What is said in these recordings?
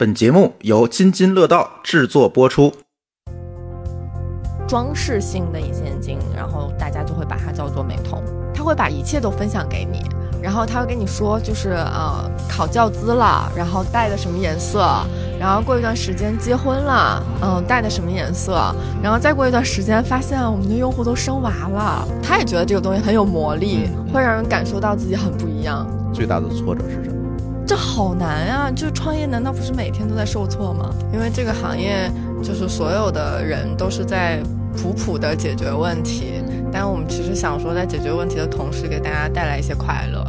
本节目由津津乐道制作播出。装饰性的隐形眼镜，然后大家就会把它叫做美瞳。他会把一切都分享给你，然后他会跟你说，就是呃考教资了，然后戴的什么颜色，然后过一段时间结婚了，嗯戴的什么颜色，然后再过一段时间发现我们的用户都生娃了，他也觉得这个东西很有魔力，会让人感受到自己很不一样。最大的挫折是什么？这好难啊！就创业难道不是每天都在受挫吗？因为这个行业就是所有的人都是在普普的解决问题，但我们其实想说，在解决问题的同时，给大家带来一些快乐。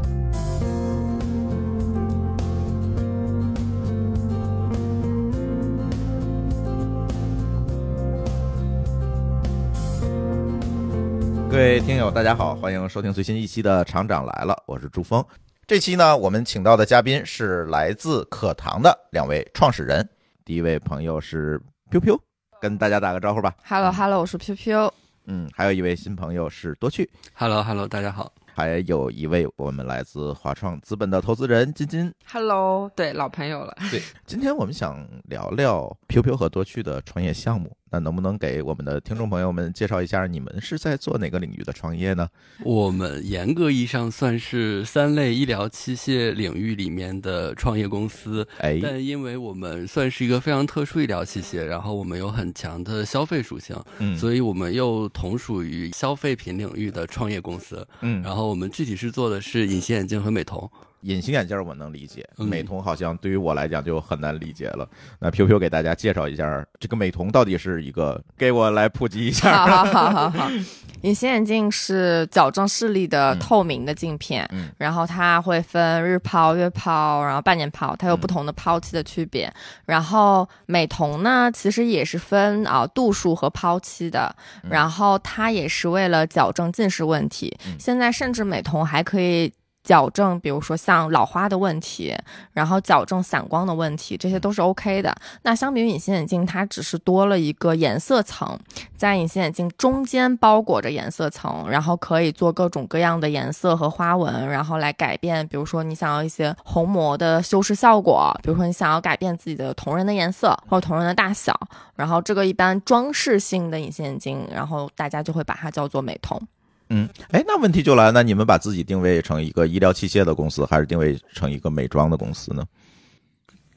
各位听友，大家好，欢迎收听最新一期的《厂长来了》，我是朱峰。这期呢，我们请到的嘉宾是来自可糖的两位创始人。第一位朋友是 Q Q，跟大家打个招呼吧。Hello Hello，我是 Q Q。嗯，还有一位新朋友是多趣，Hello Hello，大家好。还有一位我们来自华创资本的投资人金金。Hello，对，老朋友了。对，今天我们想聊聊 Piu Piu 和多趣的创业项目。那能不能给我们的听众朋友们介绍一下，你们是在做哪个领域的创业呢？我们严格意义上算是三类医疗器械领域里面的创业公司，哎，但因为我们算是一个非常特殊医疗器械，然后我们有很强的消费属性，嗯，所以我们又同属于消费品领域的创业公司。嗯，然后我们具体是做的是隐形眼镜和美瞳。隐形眼镜我能理解，嗯美瞳好像对于我来讲就很难理解了。那 Q Q 给大家介绍一下，这个美瞳到底是一个，给我来普及一下。好好好好好，隐形眼镜是矫正视力的嗯透明的镜片，嗯然后它会分日抛、月抛，然后半年抛，它有不同的抛期的区别。然后美瞳呢，其实也是分啊、度数和抛期的，然后它也是为了矫正近视问题。嗯现在甚至美瞳还可以。矫正，比如说像老花的问题，然后矫正散光的问题，这些都是 OK 的。那相比于隐形眼镜，它只是多了一个颜色层，在隐形眼镜中间包裹着颜色层，然后可以做各种各样的颜色和花纹，然后来改变，比如说你想要一些虹膜的修饰效果，比如说你想要改变自己的瞳仁的颜色或者瞳仁的大小，然后这个一般装饰性的隐形眼镜，然后大家就会把它叫做美瞳。嗯，哎，那问题就来了，那你们把自己定位成一个医疗器械的公司，还是定位成一个美妆的公司呢？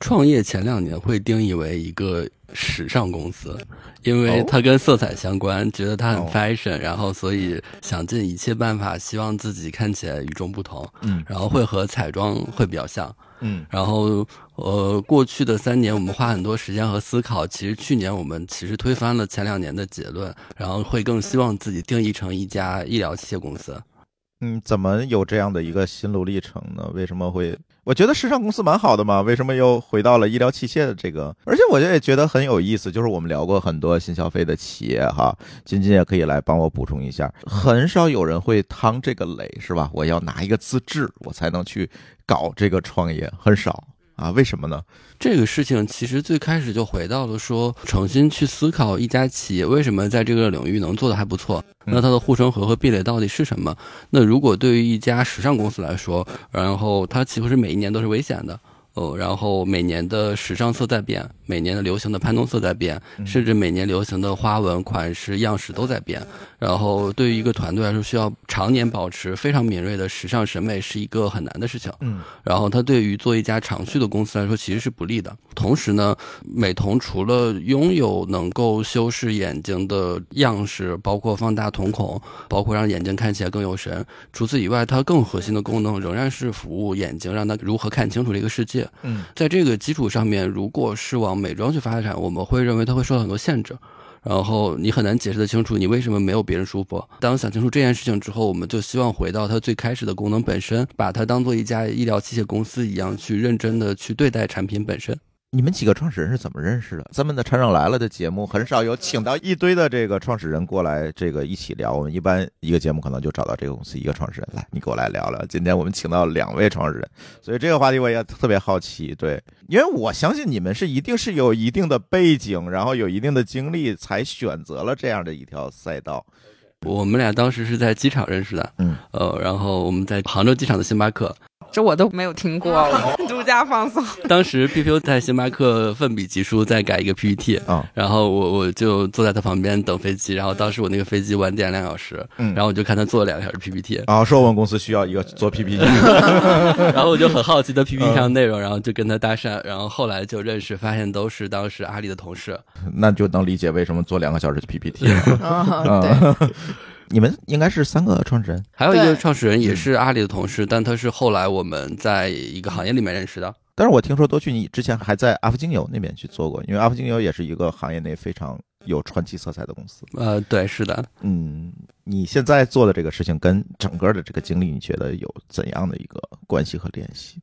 创业前两年会定义为一个时尚公司，因为哦它跟色彩相关，觉得它很哦 fashion，、然后所以想尽一切办法，希望自己看起来与众不同，嗯然后会和彩妆会比较像。嗯然后呃，过去的三年我们花很多时间和思考，其实去年我们其实推翻了前两年的结论，然后会更希望自己定义成一家医疗器械公司。嗯，怎么有这样的一个心路历程呢？为什么会？我觉得时尚公司蛮好的嘛，为什么又回到了医疗器械的这个？而且我也觉得很有意思，就是我们聊过很多新消费的企业哈，金金也可以来帮我补充一下，很少有人会趟这个雷，是吧？我要拿一个资质，我才能去搞这个创业，很少啊？为什么呢？这个事情其实最开始就回到了说，重新去思考一家企业为什么在这个领域能做得还不错，嗯那它的护城河和壁垒到底是什么？那如果对于一家时尚公司来说，然后它岂不是每一年都是危险的。哦，然后每年的时尚色在变，每年的流行的潘通色在变，嗯甚至每年流行的花纹、款式、样式都在变。然后对于一个团队来说，需要常年保持非常敏锐的时尚审美是一个很难的事情。嗯然后它对于做一家长续的公司来说，其实是不利的。同时呢，美瞳除了拥有能够修饰眼睛的样式，包括放大瞳孔，包括让眼睛看起来更有神，除此以外，它更核心的功能仍然是服务眼睛，让它如何看清楚这个世界。嗯在这个基础上面，如果是往美妆去发展，我们会认为它会受到很多限制。然后你很难解释的清楚你为什么没有别人舒服。当想清楚这件事情之后，我们就希望回到它最开始的功能本身，把它当做一家医疗器械公司一样去认真的去对待产品本身。你们几个创始人是怎么认识的？咱们的《厂长来了》的节目很少有请到一堆的这个创始人过来，这个一起聊。我们一般一个节目可能就找到这个公司一个创始人来，你给我来聊聊。今天我们请到两位创始人，所以这个话题我也特别好奇。对，因为我相信你们是一定是有一定的背景，然后有一定的经历，才选择了这样的一条赛道。我们俩当时是在机场认识的，嗯，呃，然后我们在杭州机场的星巴克，这我都没有听过，独家放送。当时 PPU 在星巴克奋笔疾书在改一个 PPT 啊，然后我我就坐在他旁边等飞机，然后当时我那个飞机晚点两小时，嗯然后我就看他做了两个小时 PPT，然后说我们公司需要一个做 PPT，然后我就很好奇他 PPT 上的内容，然后就跟他搭讪，然后后来就认识，发现都是当时阿里的同事。那就能理解为什么做两个小时的 PPT 了。嗯，对，你们应该是三个创始人，还有一个创始人也是阿里的同事，但他是后来我们在一个行业里面认识的。但是我听说多去你之前还在阿芙精油那边去做过，因为阿芙精油也是一个行业内非常有传奇色彩的公司。呃，对，是的，嗯，你现在做的这个事情跟整个的这个经历，你觉得有怎样的一个关系和联系？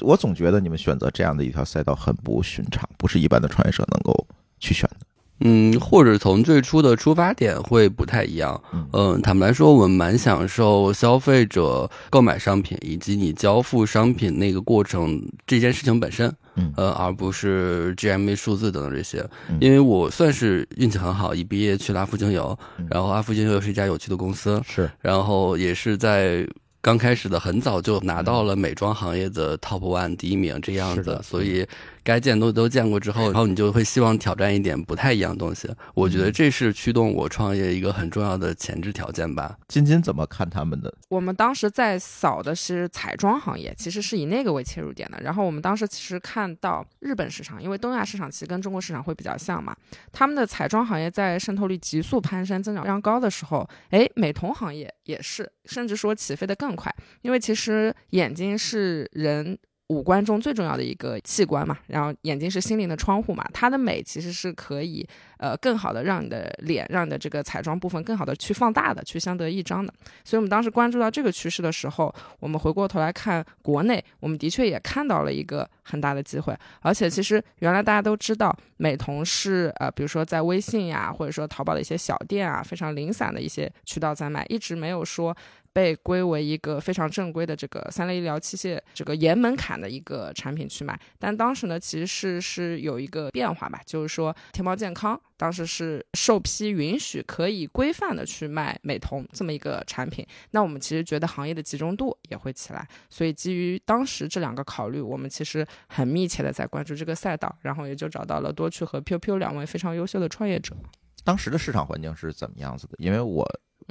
我总觉得你们选择这样的一条赛道很不寻常，不是一般的创业者能够去选的。嗯，或者从最初的出发点会不太一样。嗯。嗯，坦白来说，我们蛮享受消费者购买商品以及你交付商品那个过程这件事情本身，嗯。呃，而不是 GMV 数字等等这些。嗯。因为我算是运气很好，一毕业去了阿芙精油嗯，然后阿芙精油是一家有趣的公司，是，然后也是在刚开始的很早就拿到了美妆行业的 top one 第一名这样子，所以该见都都见过之后，然后你就会希望挑战一点不太一样的东西。我觉得这是驱动我创业一个很重要的前置条件吧。金金怎么看他们的？我们当时在扫的是彩妆行业，其实是以那个为切入点的。然后我们当时其实看到日本市场，因为东亚市场其实跟中国市场会比较像嘛，他们的彩妆行业在渗透率急速攀升、增长非常高的时候，哎，美瞳行业也是，甚至说起飞的更快。因为其实眼睛是人五官中最重要的一个器官嘛，然后眼睛是心灵的窗户嘛，它的美其实是可以呃更好的让你的脸，让你的这个彩妆部分更好的去放大的，去相得益彰的。所以我们当时关注到这个趋势的时候，我们回过头来看国内，我们的确也看到了一个很大的机会。而且其实原来大家都知道，美瞳是呃，比如说在微信呀，或者说淘宝的一些小店啊，非常零散的一些渠道在卖，一直没有说。被归为一个非常正规的这个三类医疗器械这个严门槛的一个产品去卖，但当时呢，其实是是有一个变化吧，就是说天猫健康当时是受批允许可以规范的去卖美瞳这么一个产品，那我们其实觉得行业的集中度也会起来，所以基于当时这两个考虑，我们其实很密切的在关注这个赛道，然后也就找到了多趣和 PUPU 两位非常优秀的创业者。当时的市场环境是怎么样子的？因为我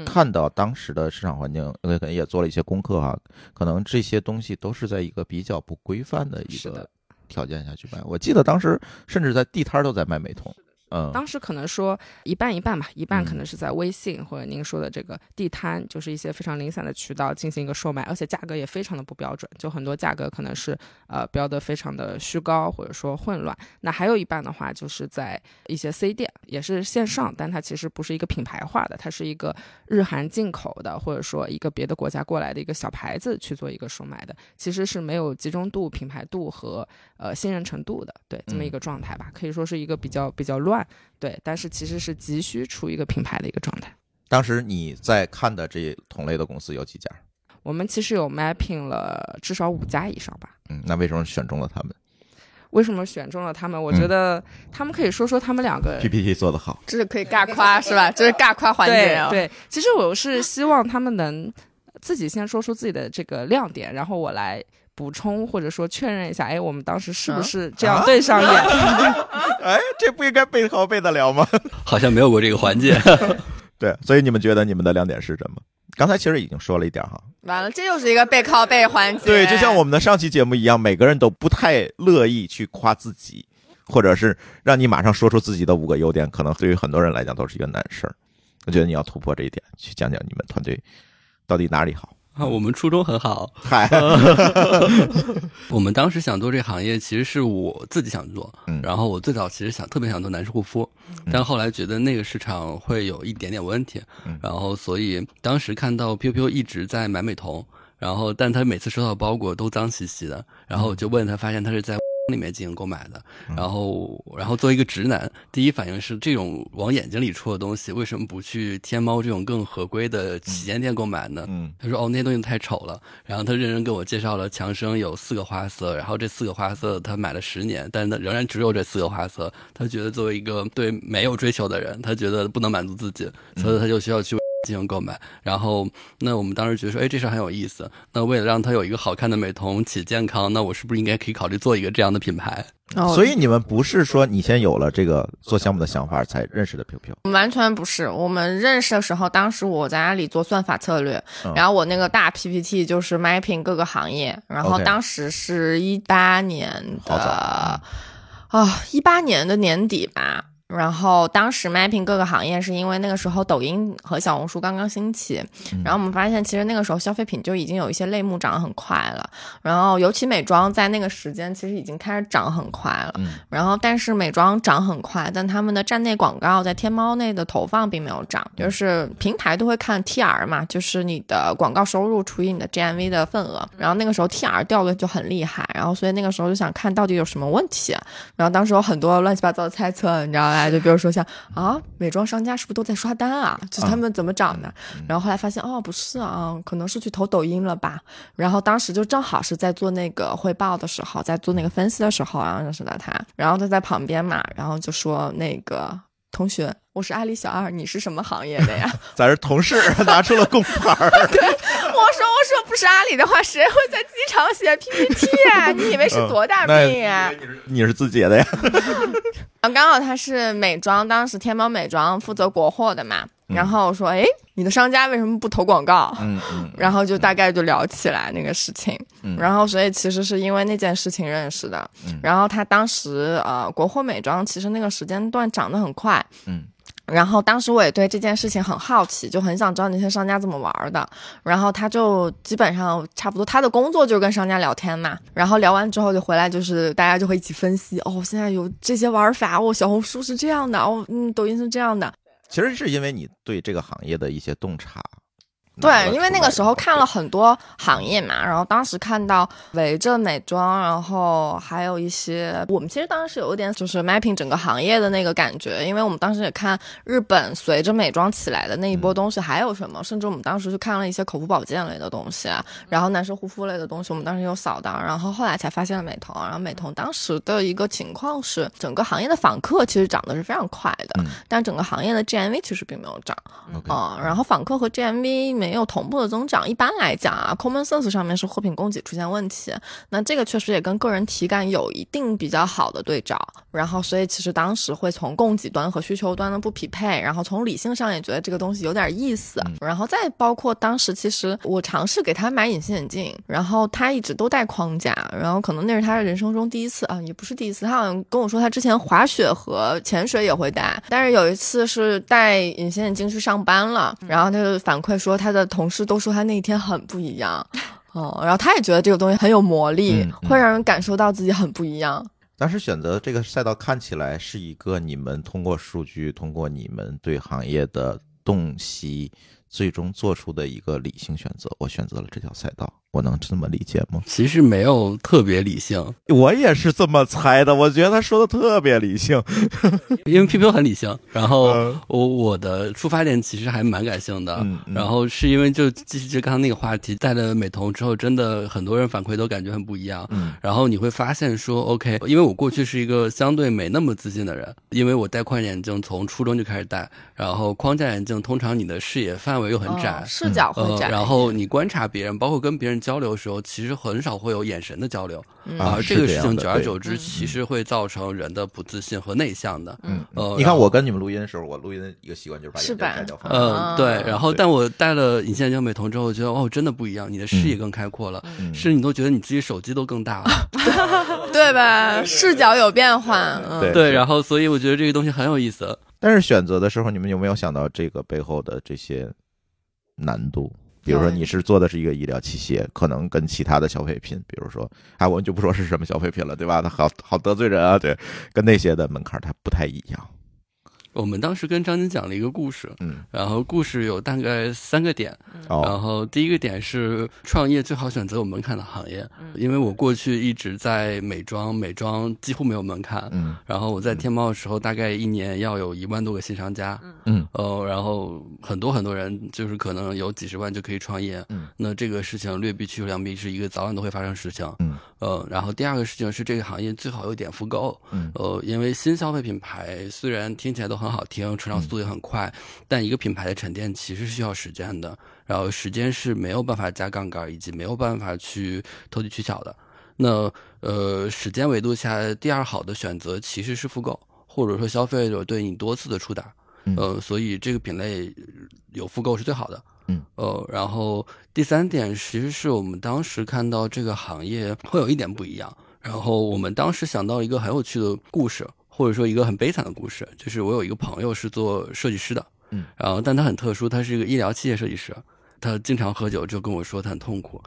看到当时的市场环境，呃可能也做了一些功课哈，可能这些东西都是在一个比较不规范的一个条件下去卖。我记得当时甚至在地摊儿都在卖美瞳，嗯，当时可能说一半一半吧，一半嗯可能是在微信或者您说的这个地摊，就是一些非常零散的渠道进行一个售卖，而且价格也非常的不标准，就很多价格可能是呃标的非常的虚高或者说混乱。那还有一半的话，就是在一些 C 店，也是线上，但它其实不是一个品牌化的，它是一个日韩进口的，或者说一个别的国家过来的一个小牌子去做一个售卖的，其实是没有集中度、品牌度和呃信任程度的，对这么一个状态吧，可以说是一个比较比较乱。对，但是其实是急需出一个品牌的一个状态。当时你在看的这同类的公司有几家？我们其实有 mapping 了至少五家以上吧。嗯，那为什么选中了他们为什么选中了他们？我嗯觉得他们可以说说他们两个。？PPT 做得好，这是可以尬夸是吧？这是尬夸环节啊。对对，其实我是希望他们能自己先说出自己的这个亮点，然后我来补充或者说确认一下，哎，我们当时是不是这样对上眼？哎，这不应该背靠背的聊吗？好像没有过这个环节。对，所以你们觉得你们的亮点是什么？刚才其实已经说了一点哈，完了，这又是一个背靠背环节。对，就像我们的上期节目一样，每个人都不太乐意去夸自己，或者是让你马上说出自己的五个优点，可能对于很多人来讲都是一个难事儿。我觉得你要突破这一点，去讲讲你们团队到底哪里好。啊，我们初衷很好。嗨，我们当时想做这个行业，其实是我自己想做。嗯然后我最早其实想特别想做男士护肤，但后来觉得那个市场会有一点点问题，嗯然后所以当时看到 PUPU 一直在买美瞳，然后但他每次收到包裹都脏兮兮的，然后我就问他，发现他是在。里面进行购买的，然后，然后作为一个直男，第一反应是这种往眼睛里戳的东西，为什么不去天猫这种更合规的旗舰店购买呢？嗯他说：“哦，那些东西太丑了。”然后他认真给我介绍了强生有四个花色，然后这四个花色他买了十年，但是他仍然只有这四个花色。他觉得作为一个对没有追求的人，他觉得不能满足自己，所以他就需要去进行购买。然后，那我们当时觉得说，哎，这事儿很有意思。那为了让它有一个好看的美瞳且健康，那我是不是应该可以考虑做一个这样的品牌？哦所以你们不是说你先有了这个做项目的想法才认识的 QQ，完全不是，我们认识的时候，当时我在阿里做算法策略，嗯然后我那个大 PPT 就是 mapping 各个行业，然后当时是一八年的啊，一八年的年底吧。然后当时 mapping 各个行业，是因为那个时候抖音和小红书刚刚兴起，嗯然后我们发现其实那个时候消费品就已经有一些类目涨得很快了，然后尤其美妆在那个时间其实已经开始涨很快了，嗯然后但是美妆涨很快，但他们的站内广告在天猫内的投放并没有涨，就是平台都会看 TR 嘛，就是你的广告收入除以你的 GMV 的份额，然后那个时候 TR 掉的就很厉害，然后所以那个时候就想看到底有什么问题，然后当时有很多乱七八糟的猜测，你知道吧？就比如说像啊，美妆商家是不是都在刷单啊？就是他们怎么涨的？然后后来发现哦，不是啊，可能是去投抖音了吧。然后当时就正好是在做那个汇报的时候，在做那个分析的时候，然后认识到他，然后他在旁边嘛，然后就说那个同学，我是阿里小二，你是什么行业的呀？咱是同事，拿出了工牌儿。我说我说不是阿里的话，谁会在机场写 PPT 啊？你以为是多大那病啊？你是字节的呀？然后刚好他是美妆，当时天猫美妆负责国货的嘛。然后我说，哎，你的商家为什么不投广告？嗯嗯 然后就大概就聊起来那个事情，嗯然后所以其实是因为那件事情认识的。嗯然后他当时呃，国货美妆其实那个时间段涨得很快，嗯。然后当时我也对这件事情很好奇，就很想知道那些商家怎么玩的。然后他就基本上差不多，他的工作就是跟商家聊天嘛。然后聊完之后就回来，就是大家就会一起分析，哦，现在有这些玩法，哦，小红书是这样的，哦，嗯，抖音是这样的。其实是因为你对这个行业的一些洞察。对，因为那个时候看了很多行业嘛，然后当时看到围着美妆，然后还有一些，我们其实当时有一点就是 mapping 整个行业的那个感觉，因为我们当时也看日本随着美妆起来的那一波东西还有什么，甚至我们当时去看了一些口服保健类的东西，啊然后男生护肤类的东西，我们当时有扫到，然后后来才发现了美瞳，然后美瞳当时的一个情况是，整个行业的访客其实涨得是非常快的，嗯但整个行业的 GMV 其实并没有涨。啊、然后访客和 GMV 没有同步的增长。一般来讲啊，Common Sense 上面是货品供给出现问题，那这个确实也跟个人体感有一定比较好的对照。然后，所以其实当时会从供给端和需求端的不匹配，然后从理性上也觉得这个东西有点意思。然后再包括当时其实我尝试给他买隐形眼镜，然后他一直都戴框架，然后可能那是他人生中第一次啊，也不是第一次，他好像跟我说他之前滑雪和潜水也会戴，但是有一次是戴隐形眼镜去上班了，然后他就反馈说他的同事都说他那一天很不一样。哦，然后他也觉得这个东西很有魔力，嗯嗯会让人感受到自己很不一样。当时选择这个赛道看起来是一个你们通过数据，通过你们对行业的洞悉，最终做出的一个理性选择。我选择了这条赛道，我能这么理解吗？其实没有特别理性，我也是这么猜的，我觉得他说的特别理性。因为 PPU 很理性，然后嗯我我的出发点其实还蛮感性的，嗯嗯然后是因为就继续刚刚那个话题，戴了美瞳之后，真的很多人反馈都感觉很不一样。嗯然后你会发现说，OK，因为我过去是一个相对没那么自信的人，因为我戴框架眼镜从初中就开始戴，然后框架眼镜通常你的视野范围又很窄哦，视角会呃窄然后你观察别人，包括跟别人交流的时候，其实很少会有眼神的交流，嗯啊而这个事情久而久之，其实会造成人的不自信和内向的。嗯，呃，你看我跟你们录音的时候，我录音的一个习惯就是把眼镜摘掉。嗯，啊对，然后但我戴了隐形眼镜美瞳之后，我觉得哦，真的不一样，你的视野更开阔了，嗯是你都觉得你自己手机都更大了。对吧？视角有变化，嗯，对对，然后所以我觉得这个东西很有意思。但是选择的时候，你们有没有想到这个背后的这些难度？比如说你是做的是一个医疗器械，可能跟其他的消费品，比如说，哎，我们就不说是什么消费品了，对吧？它好好得罪人啊，对，跟那些的门槛它不太一样。我们当时跟张晶讲了一个故事，嗯，然后故事有大概三个点，然哦，后第一个点是创业最好选择有门槛的行业，嗯。因为我过去一直在美妆，美妆几乎没有门槛。嗯。然后我在天猫的时候，大概一年要有一万多个新商家，嗯。呃，然后很多很多人就是可能有几十万就可以创业，嗯，那这个事情劣币驱逐良币是一个早晚都会发生事情，嗯，呃，然后第二个事情是这个行业最好有点复购，嗯。呃，因为新消费品牌虽然听起来都很好听，成长速度也很快，但一个品牌的沉淀其实是需要时间的，然后时间是没有办法加杠杆，以及没有办法去投机取巧的。那呃，时间维度下，第二好的选择其实是复购，或者说消费者对你多次的触达，嗯呃，所以这个品类有复购是最好的。嗯，呃，然后第三点其实是我们当时看到这个行业会有一点不一样，然后我们当时想到一个很有趣的故事，或者说一个很悲惨的故事，就是我有一个朋友是做设计师的，嗯，然后但他很特殊，他是一个医疗器械设计师，他经常喝酒，就跟我说他很痛苦，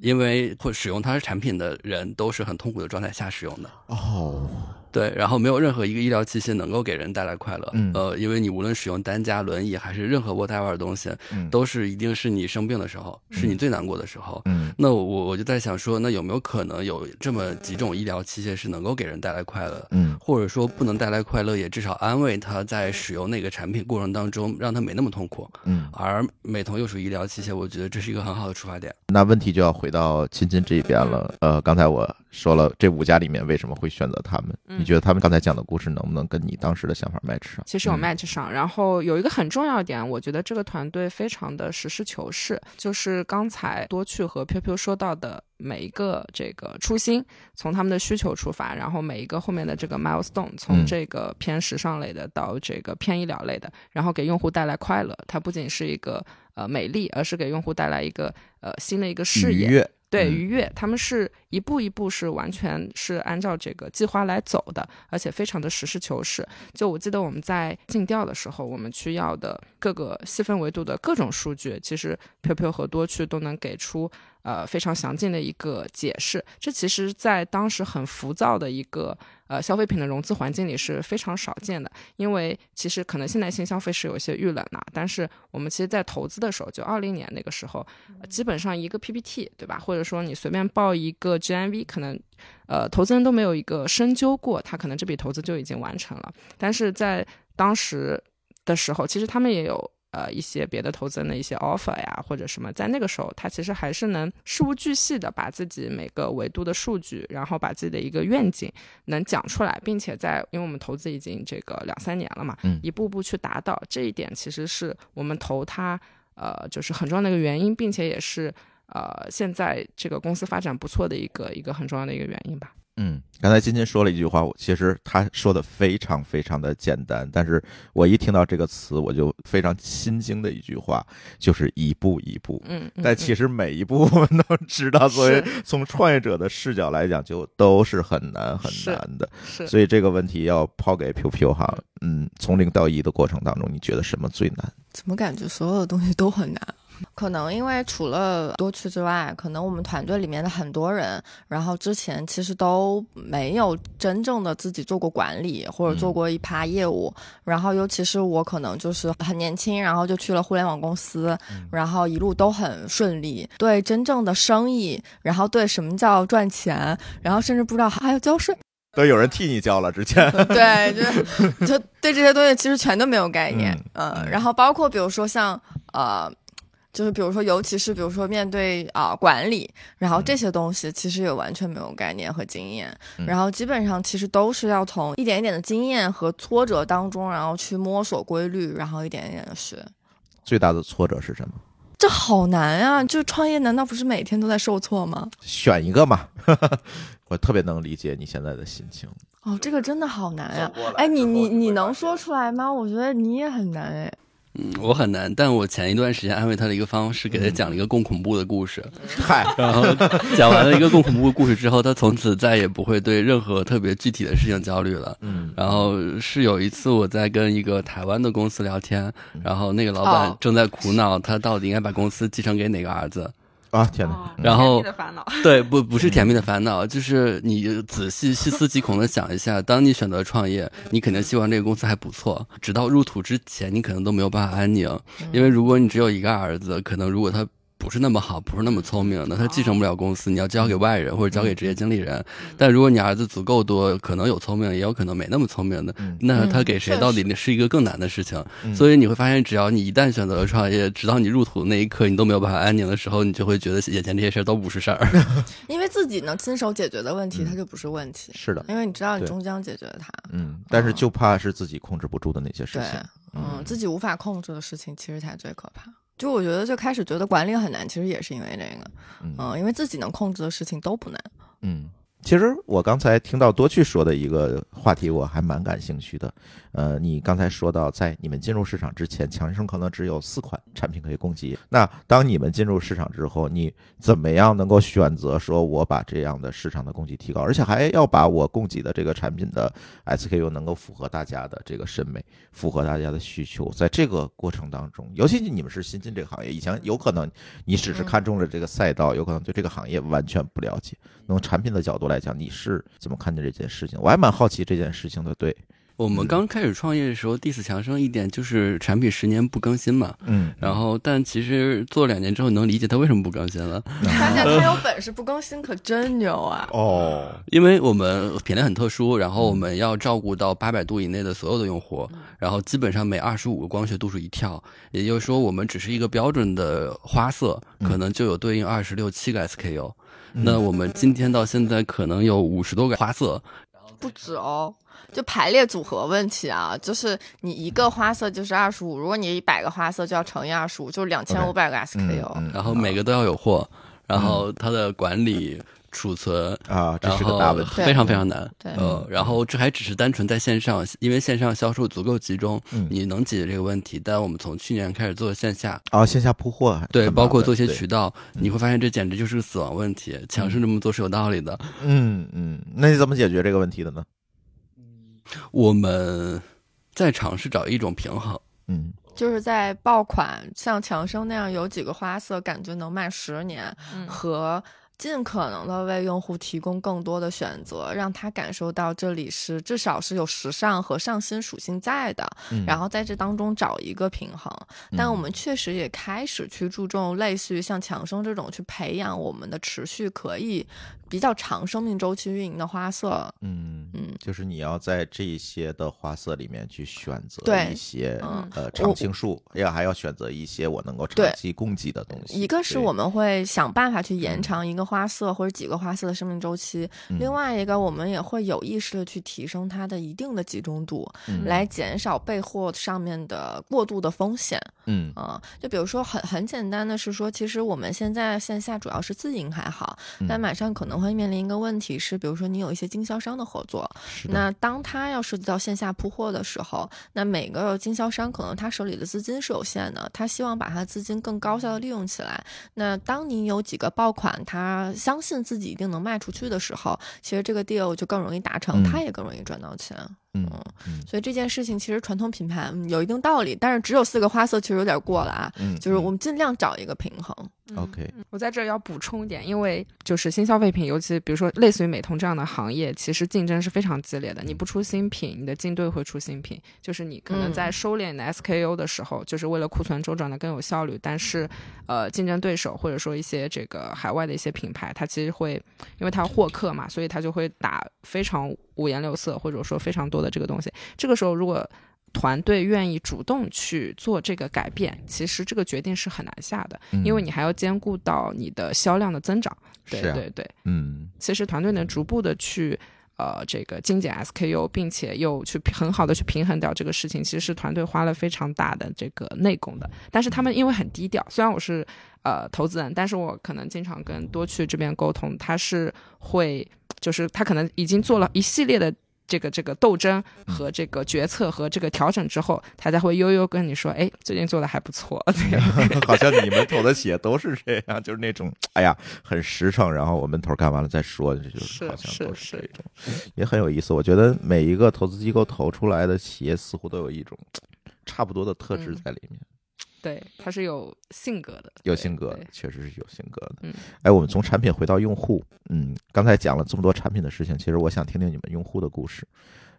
因为或使用他的产品的人都是很痛苦的状态下使用的。哦，对，然后没有任何一个医疗器械能够给人带来快乐。嗯呃，因为你无论使用担架、轮椅还是任何 whatever 的东西，嗯都是一定是你生病的时候，是你最难过的时候。嗯那我我就在想说，那有没有可能有这么几种医疗器械是能够给人带来快乐？嗯或者说不能带来快乐，也至少安慰他在使用那个产品过程当中，让他没那么痛苦。嗯，而美瞳又属于医疗器械，我觉得这是一个很好的出发点。那问题就要回到亲亲这一边了。呃，刚才我说了这五家里面为什么会选择他们？嗯你觉得他们刚才讲的故事能不能跟你当时的想法 match 上？其实有嗯 match 上，然后有一个很重要一点，我觉得这个团队非常的实事求是，就是刚才多去和 Q Q 说到的每一个这个初心，从他们的需求出发，然后每一个后面的这个 milestone，从嗯这个偏时尚类的到这个偏医疗类的，然后给用户带来快乐，它不仅是一个呃美丽，而是给用户带来一个呃新的一个视野。对愉悦，他们是一步一步是完全是按照这个计划来走的，而且非常的实事求是。就我记得我们在尽调的时候，我们去要的各个细分维度的各种数据，其实飘飘和多趣都能给出呃非常详尽的一个解释。这其实，在当时很浮躁的一个呃消费品的融资环境里是非常少见的，因为其实可能现在新消费是有一些遇冷了，但是我们其实，在投资的时候，就二零年那个时候，基本上一个 PPT 对吧，或者说你随便报一个 GMV，可能呃投资人都没有一个深究过，他可能这笔投资就已经完成了。但是在当时的时候，其实他们也有。呃，一些别的投资人的一些 offer 呀，或者什么，在那个时候，他其实还是能事无巨细的把自己每个维度的数据，然后把自己的一个愿景能讲出来，并且在，因为我们投资已经这个两三年了嘛，嗯一步步去达到这一点，其实是我们投他呃，就是很重要的一个原因，并且也是呃，现在这个公司发展不错的一个一个很重要的一个原因吧。嗯，刚才金金说了一句话，我其实他说的非常非常的简单，但是我一听到这个词，我就非常心惊的一句话，就是一步一步。嗯，嗯但其实每一步我们都知道，作为从创业者的视角来讲，就都是很难很难的。是所以这个问题要抛给 Q Q 哈，嗯，从零到一的过程当中，你觉得什么最难？怎么感觉所有的东西都很难？可能因为除了多去之外，可能我们团队里面的很多人，然后之前其实都没有真正的自己做过管理或者做过一趴业务，然后尤其是我可能就是很年轻，然后就去了互联网公司，然后一路都很顺利，对真正的生意，然后对什么叫赚钱，然后甚至不知道还要交税。都有人替你交了，之前。对，就 就对这些东西其实全都没有概念，嗯嗯，然后包括比如说像呃，就是比如说，尤其是比如说面对啊、管理，然后这些东西其实也完全没有概念和经验，嗯然后基本上其实都是要从一点一点的经验和挫折当中，然后去摸索规律，然后一点一点的学。最大的挫折是什么？这好难啊！就创业，难道不是每天都在受挫吗？选一个嘛，我特别能理解你现在的心情。哦，这个真的好难呀、哎，你你你能说出来吗？我觉得你也很难哎。嗯，我很难，但我前一段时间安慰他的一个方式，给他讲了一个更恐怖的故事。嗨，然后讲完了一个更恐怖的故事之后，他从此再也不会对任何特别具体的事情焦虑了。嗯然后是有一次我在跟一个台湾的公司聊天，然后那个老板哦正在苦恼他到底应该把公司继承给哪个儿子。啊，天哪！然后的烦恼，对，不不是甜蜜的烦恼，就是你仔细细思极恐的想一下，当你选择创业，你肯定希望这个公司还不错，直到入土之前，你可能都没有办法安宁，因为如果你只有一个儿子，可能如果他不是那么好，不是那么聪明的，他继承不了公司，你要交给外人或者交给职业经理人。但如果你儿子足够多，可能有聪明，也有可能没那么聪明的，嗯那他给谁到底是一个更难的事情。嗯所以你会发现，只要你一旦选择了创业，直到你入土的那一刻，你都没有办法安宁的时候，你就会觉得眼前这些事儿都不是事儿。因为自己能亲手解决的问题，嗯它就不是问题，是的，因为你知道你终将解决它。嗯，但是就怕是自己控制不住的那些事对情。，嗯，自己无法控制的事情，其实才最可怕。就我觉得，最开始觉得管理很难，其实也是因为这个，嗯嗯，因为自己能控制的事情都不难。嗯，其实我刚才听到多去说的一个话题，我还蛮感兴趣的。呃，你刚才说到，在你们进入市场之前，强生可能只有四款产品可以供给。那当你们进入市场之后，你怎么样能够选择说，我把这样的市场的供给提高，而且还要把我供给的这个产品的 SKU 能够符合大家的这个审美，符合大家的需求？在这个过程当中，尤其你们是新进这个行业，以前有可能你只是看中了这个赛道，有可能对这个行业完全不了解。从产品的角度来讲，你是怎么看待这件事情？我还蛮好奇这件事情的。对，我们刚开始创业的时候，第四强生一点就是产品十年不更新嘛。嗯，然后，但其实做两年之后，能理解他为什么不更新了，发现他有本事不更新，可真牛啊！哦，因为我们品类很特殊，然后我们要照顾到八百度以内的所有的用户，然后基本上每二十五个光学度数一跳，也就是说，我们只是一个标准的花色，可能就有对应二十六七个 SKU。那我们今天到现在可能有五十多个花色，不止哦，就排列组合问题啊，就是你一个花色就是二十五，如果你一百个花色就要乘以二十五，就是两千五百个 SKU。嗯然后每个都要有货，然后它的管理、储存，啊，这是个大问题。非常非常难。对呃，然后这还只是单纯在线上，因为线上销售足够集中，嗯你能解决这个问题。但我们从去年开始做线下，啊，线下铺货对，包括做一些渠道，你会发现这简直就是个死亡问题。强势这么做是有道理的。嗯嗯，那你怎么解决这个问题的呢？我们在尝试找一种平衡。嗯就是在爆款像强生那样有几个花色，感觉能卖十年，嗯和尽可能的为用户提供更多的选择，让他感受到这里是至少是有时尚和上新属性在的，嗯，然后在这当中找一个平衡。但嗯我们确实也开始去注重类似于像强生这种去培养我们的持续可以比较长生命周期运营的花色。嗯嗯就是你要在这些的花色里面去选择一些嗯呃常青树，要还要选择一些我能够长期供给的东西。一个是我们会想办法去延嗯长一个花色或者几个花色的生命周期，嗯另外一个我们也会有意识的去提升它的一定的集中度，嗯来减少备货上面的过度的风险。嗯啊、就比如说很很简单的是说，其实我们现在线下主要是自营还好，嗯但马上可能会面临一个问题是，比如说你有一些经销商的合作，那当他要涉及到线下铺货的时候，那每个经销商可能他手里的资金是有限的，他希望把他资金更高效的利用起来。那当你有几个爆款，他相信自己一定能卖出去的时候，其实这个 deal 就更容易达成，嗯他也更容易赚到钱。嗯所以这件事情其实传统品牌嗯有一定道理，但是只有四个花色其实有点过了啊。嗯，就是我们尽量找一个平衡。OK 我在这儿要补充一点，因为就是新消费品，尤其比如说类似于美瞳这样的行业，其实竞争是非常激烈的。你不出新品，你的竞对会出新品。就是你可能在嗯收敛你的 SKU 的时候，就是为了库存周转的更有效率。但是，呃，竞争对手或者说一些这个海外的一些品牌，它其实会因为它获客嘛，所以它就会打非常五颜六色，或者说非常多的这个东西。这个时候如果团队愿意主动去做这个改变，其实这个决定是很难下的，因为你还要兼顾到你的销量的增长。对对对，嗯其实团队能逐步的去。呃，这个精简 SKU，并且又去很好的去平衡掉这个事情，其实是团队花了非常大的这个内功的。但是他们因为很低调，虽然我是呃投资人，但是我可能经常跟多去这边沟通，他是会就是他可能已经做了一系列的这个这个斗争和这个决策和这个调整之后，他才会悠悠跟你说，哎，最近做的还不错。对 好像你们投的企业都是这样，就是那种哎呀很实诚，然后我们头干完了再说，这就是是好像都是这种，也很有意思。我觉得每一个投资机构投出来的企业似乎都有一种 差不多的特质嗯在里面。对，他是有性格的，有性格，确实是有性格的。嗯，哎，我们从产品回到用户，嗯，刚才讲了这么多产品的事情，其实我想听听你们用户的故事。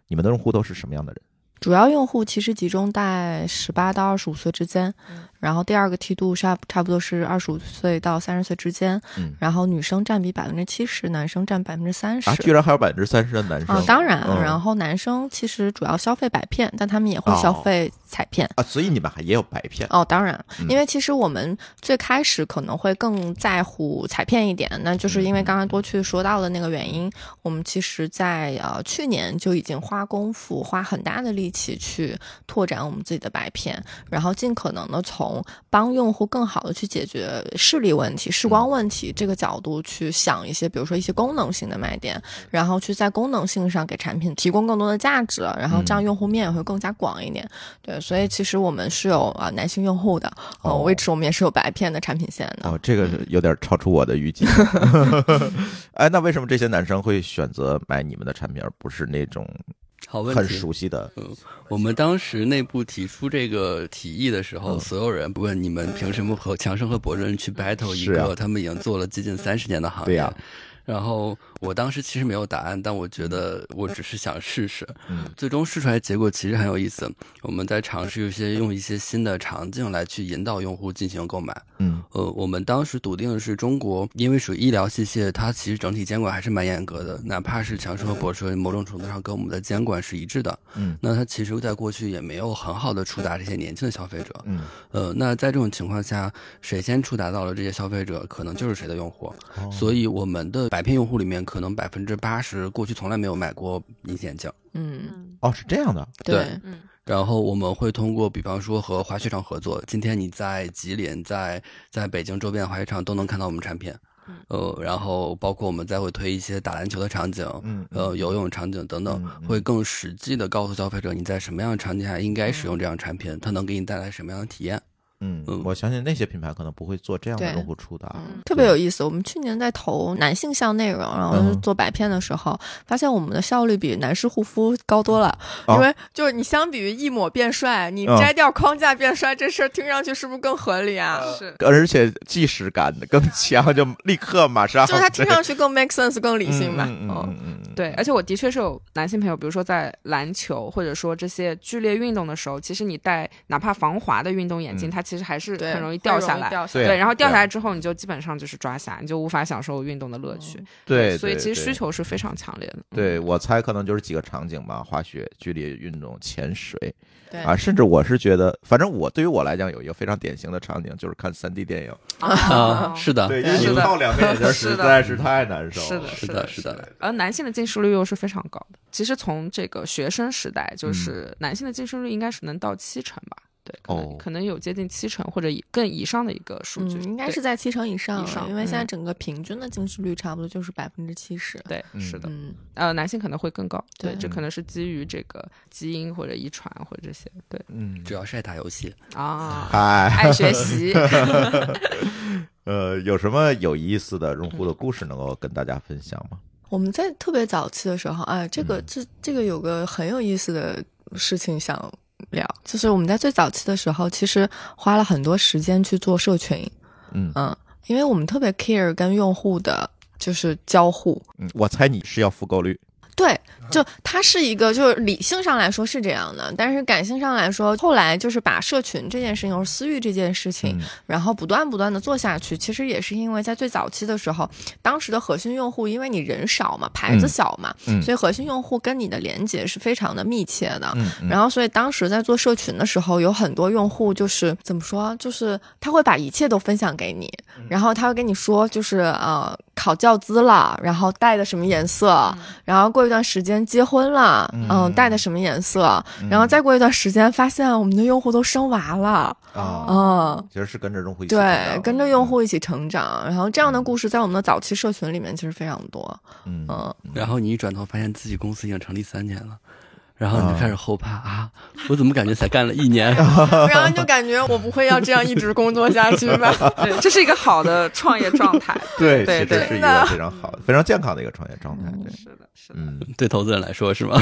你们的用户都是什么样的人？主要用户其实集中在十八到二十五岁之间，嗯然后第二个梯度差差不多是二十五岁到三十岁之间，嗯然后女生占比百分之七十，男生占百分之三十。啊，居然还有百分之三十的男生啊、当然，嗯然后男生其实主要消费百片，但他们也会哦消费彩片。啊，所以你们还也有白片哦，当然嗯，因为其实我们最开始可能会更在乎彩片一点，那就是因为刚刚多去说到的那个原因，我们其实在呃去年就已经花功夫、花很大的力气去拓展我们自己的白片，然后尽可能的从帮用户更好的去解决视力问题、视光问题这个角度去想一些，比如说一些功能性的卖点，然后去在功能性上给产品提供更多的价值，然后这样用户面也会更加广一点。对，所以其实我们是有啊、男性用户的，呃哦，which 我们也是有白片的产品线的。哦，这个有点超出我的预计。哎，那为什么这些男生会选择买你们的产品，而不是那种很好问题。熟悉的？我们当时内部提出这个提议的时候，嗯所有人问你们凭什么和强生和博润去 battle 一个他们已经做了接近三十年的行业？对呀然后我当时其实没有答案，但我觉得我只是想试试。嗯最终试出来结果其实很有意思。我们在尝试一些用一些新的场景来去引导用户进行购买。嗯呃，我们当时笃定的是中国，因为属于医疗器械，它其实整体监管还是蛮严格的，哪怕是强生和博士，某种程度上跟我们的监管是一致的。嗯那它其实在过去也没有很好的触达这些年轻的消费者。嗯，呃，那在这种情况下，谁先触达到了这些消费者，可能就是谁的用户。哦所以我们的百片用户里面，可能百分之八十过去从来没有买过隐形眼镜。嗯，嗯哦，是这样的。对然后我们会通过，比方说和滑雪场合作，今天你在吉林、在在北京周边的滑雪场都能看到我们产品。嗯呃，然后包括我们再会推一些打篮球的场景，嗯呃，游泳场景等等会更实际的告诉消费者你在什么样的场景下应该使用这样产品，它能给你带来什么样的体验。嗯嗯，我相信那些品牌可能不会做这样的用户触达。嗯特别有意思。我们去年在投男性向内容，然后嗯做白片的时候，发现我们的效率比男士护肤高多了。哦因为就是你相比于一抹变帅，你嗯摘掉框架变帅这事儿，听上去是不是更合理啊？是。而且即时感更强，就立刻马上就是它听上去更 make sense、更理嗯性吧？嗯嗯对，而且我的确是有男性朋友，比如说在篮球或者说这些剧烈运动的时候，其实你戴哪怕防滑的运动眼镜，嗯。它其实还是，很容易掉下来。掉下对对，然后掉下来之后，你就基本上就是抓瞎，你就无法享受运动的乐趣。对，所以其实需求是非常强烈的。对我猜可能就是几个场景吧，滑雪、剧烈运动、潜水对啊，甚至我是觉得，反正我对于我来讲有一个非常典型的场景，就是看三 D 电影。啊，是的，对，因为你靠两个眼睛实在是太难受了。是的，是的，是的。而男性的近视率又是非常高的。其实从这个学生时代，嗯就是男性的近视率应该是能到七成吧？对，可能、哦可能有接近七成或者以更以上的一个数据，嗯，应该是在七成以上，以上因为现在嗯整个平均的近视率差不多就是百分之七十。对，嗯是的。嗯，呃，男性可能会更高，对，对这可能是基于这个基因或者遗传或者这些，对嗯，主要是爱打游戏。啊，爱，爱学习，呃，有什么有意思的用户的故事能够跟大家分享吗？我们在特别早期的时候，哎，这个嗯这这个有个很有意思的事情想聊，就是我们在最早期的时候，其实花了很多时间去做社群，嗯。嗯，因为我们特别 care 跟用户的就是交互，嗯，我猜你是要复购率。对，就它是一个，就是理性上来说是这样的，但是感性上来说，后来就是把社群这件事情，或者私域这件事情，嗯。然后不断不断的做下去，其实也是因为在最早期的时候，当时的核心用户，因为你人少嘛，牌子嗯。小嘛，嗯。所以核心用户跟你的连接是非常的密切的。然后，所以当时在做社群的时候，有很多用户就是怎么说，就是他会把一切都分享给你，嗯。然后他会跟你说，就是呃考教资了，然后戴的什么颜色，然后过一段时间结婚了，嗯。嗯，戴的什么颜色，然后再过一段时间发现我们的用户都生娃了，啊，嗯。其实是跟着用户一起成对，跟着用户一起成长，然后这样的故事在我们的早期社群里面其实非常多，嗯，嗯，然后你一转头发现自己公司已经成立三年了，然后你就开始后怕啊，我怎么感觉才干了一年？然后就感觉我不会要这样一直工作下去吧？对，这是一个好的创业状态。对，对对是一个非常好的、非常健康的一个创业状态。对，是的，是的。嗯对投资人来说是吗？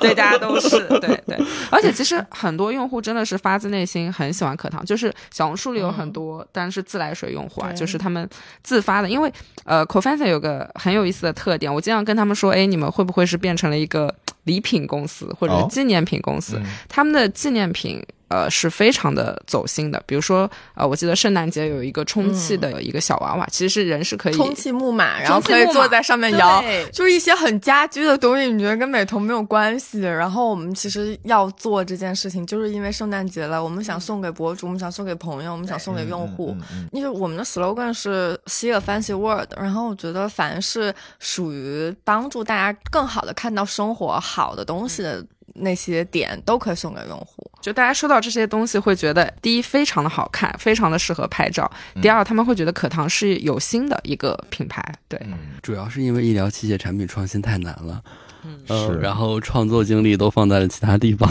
对，大家都是对对，而且其实很多用户真的是发自内心很喜欢课堂，就是小红书里有很多，但是自来水用户啊，就是他们自发的，因为呃 c o f a n c e 有个很有意思的特点，我经常跟他们说，哎，你们会不会是变成了一个礼品公司或者哦纪念品公司？嗯他们的纪念品呃是非常的走心的。比如说，呃，我记得圣诞节有一个充气的一个小娃娃，其实是人是可以充气木马，然后可以坐在上面摇，就是一些很家居的东西，你觉得跟美瞳没有关系。然后我们其实要做这件事情，就是因为圣诞节了，我们想送给博主，我们想送给朋友，我们想送给用户。因为我们的 slogan 是 see a fancy world，然后我觉得凡是属于帮助大家更好的看到生活好的东西的那些点，都可以送给用户。就大家收到这些东西会觉得，第一非常的好看，非常的适合拍照；第二，他们会觉得可糖是有心的一个品牌。对，嗯主要是因为医疗器械产品创新太难了，嗯呃是然后创作精力都放在了其他地方。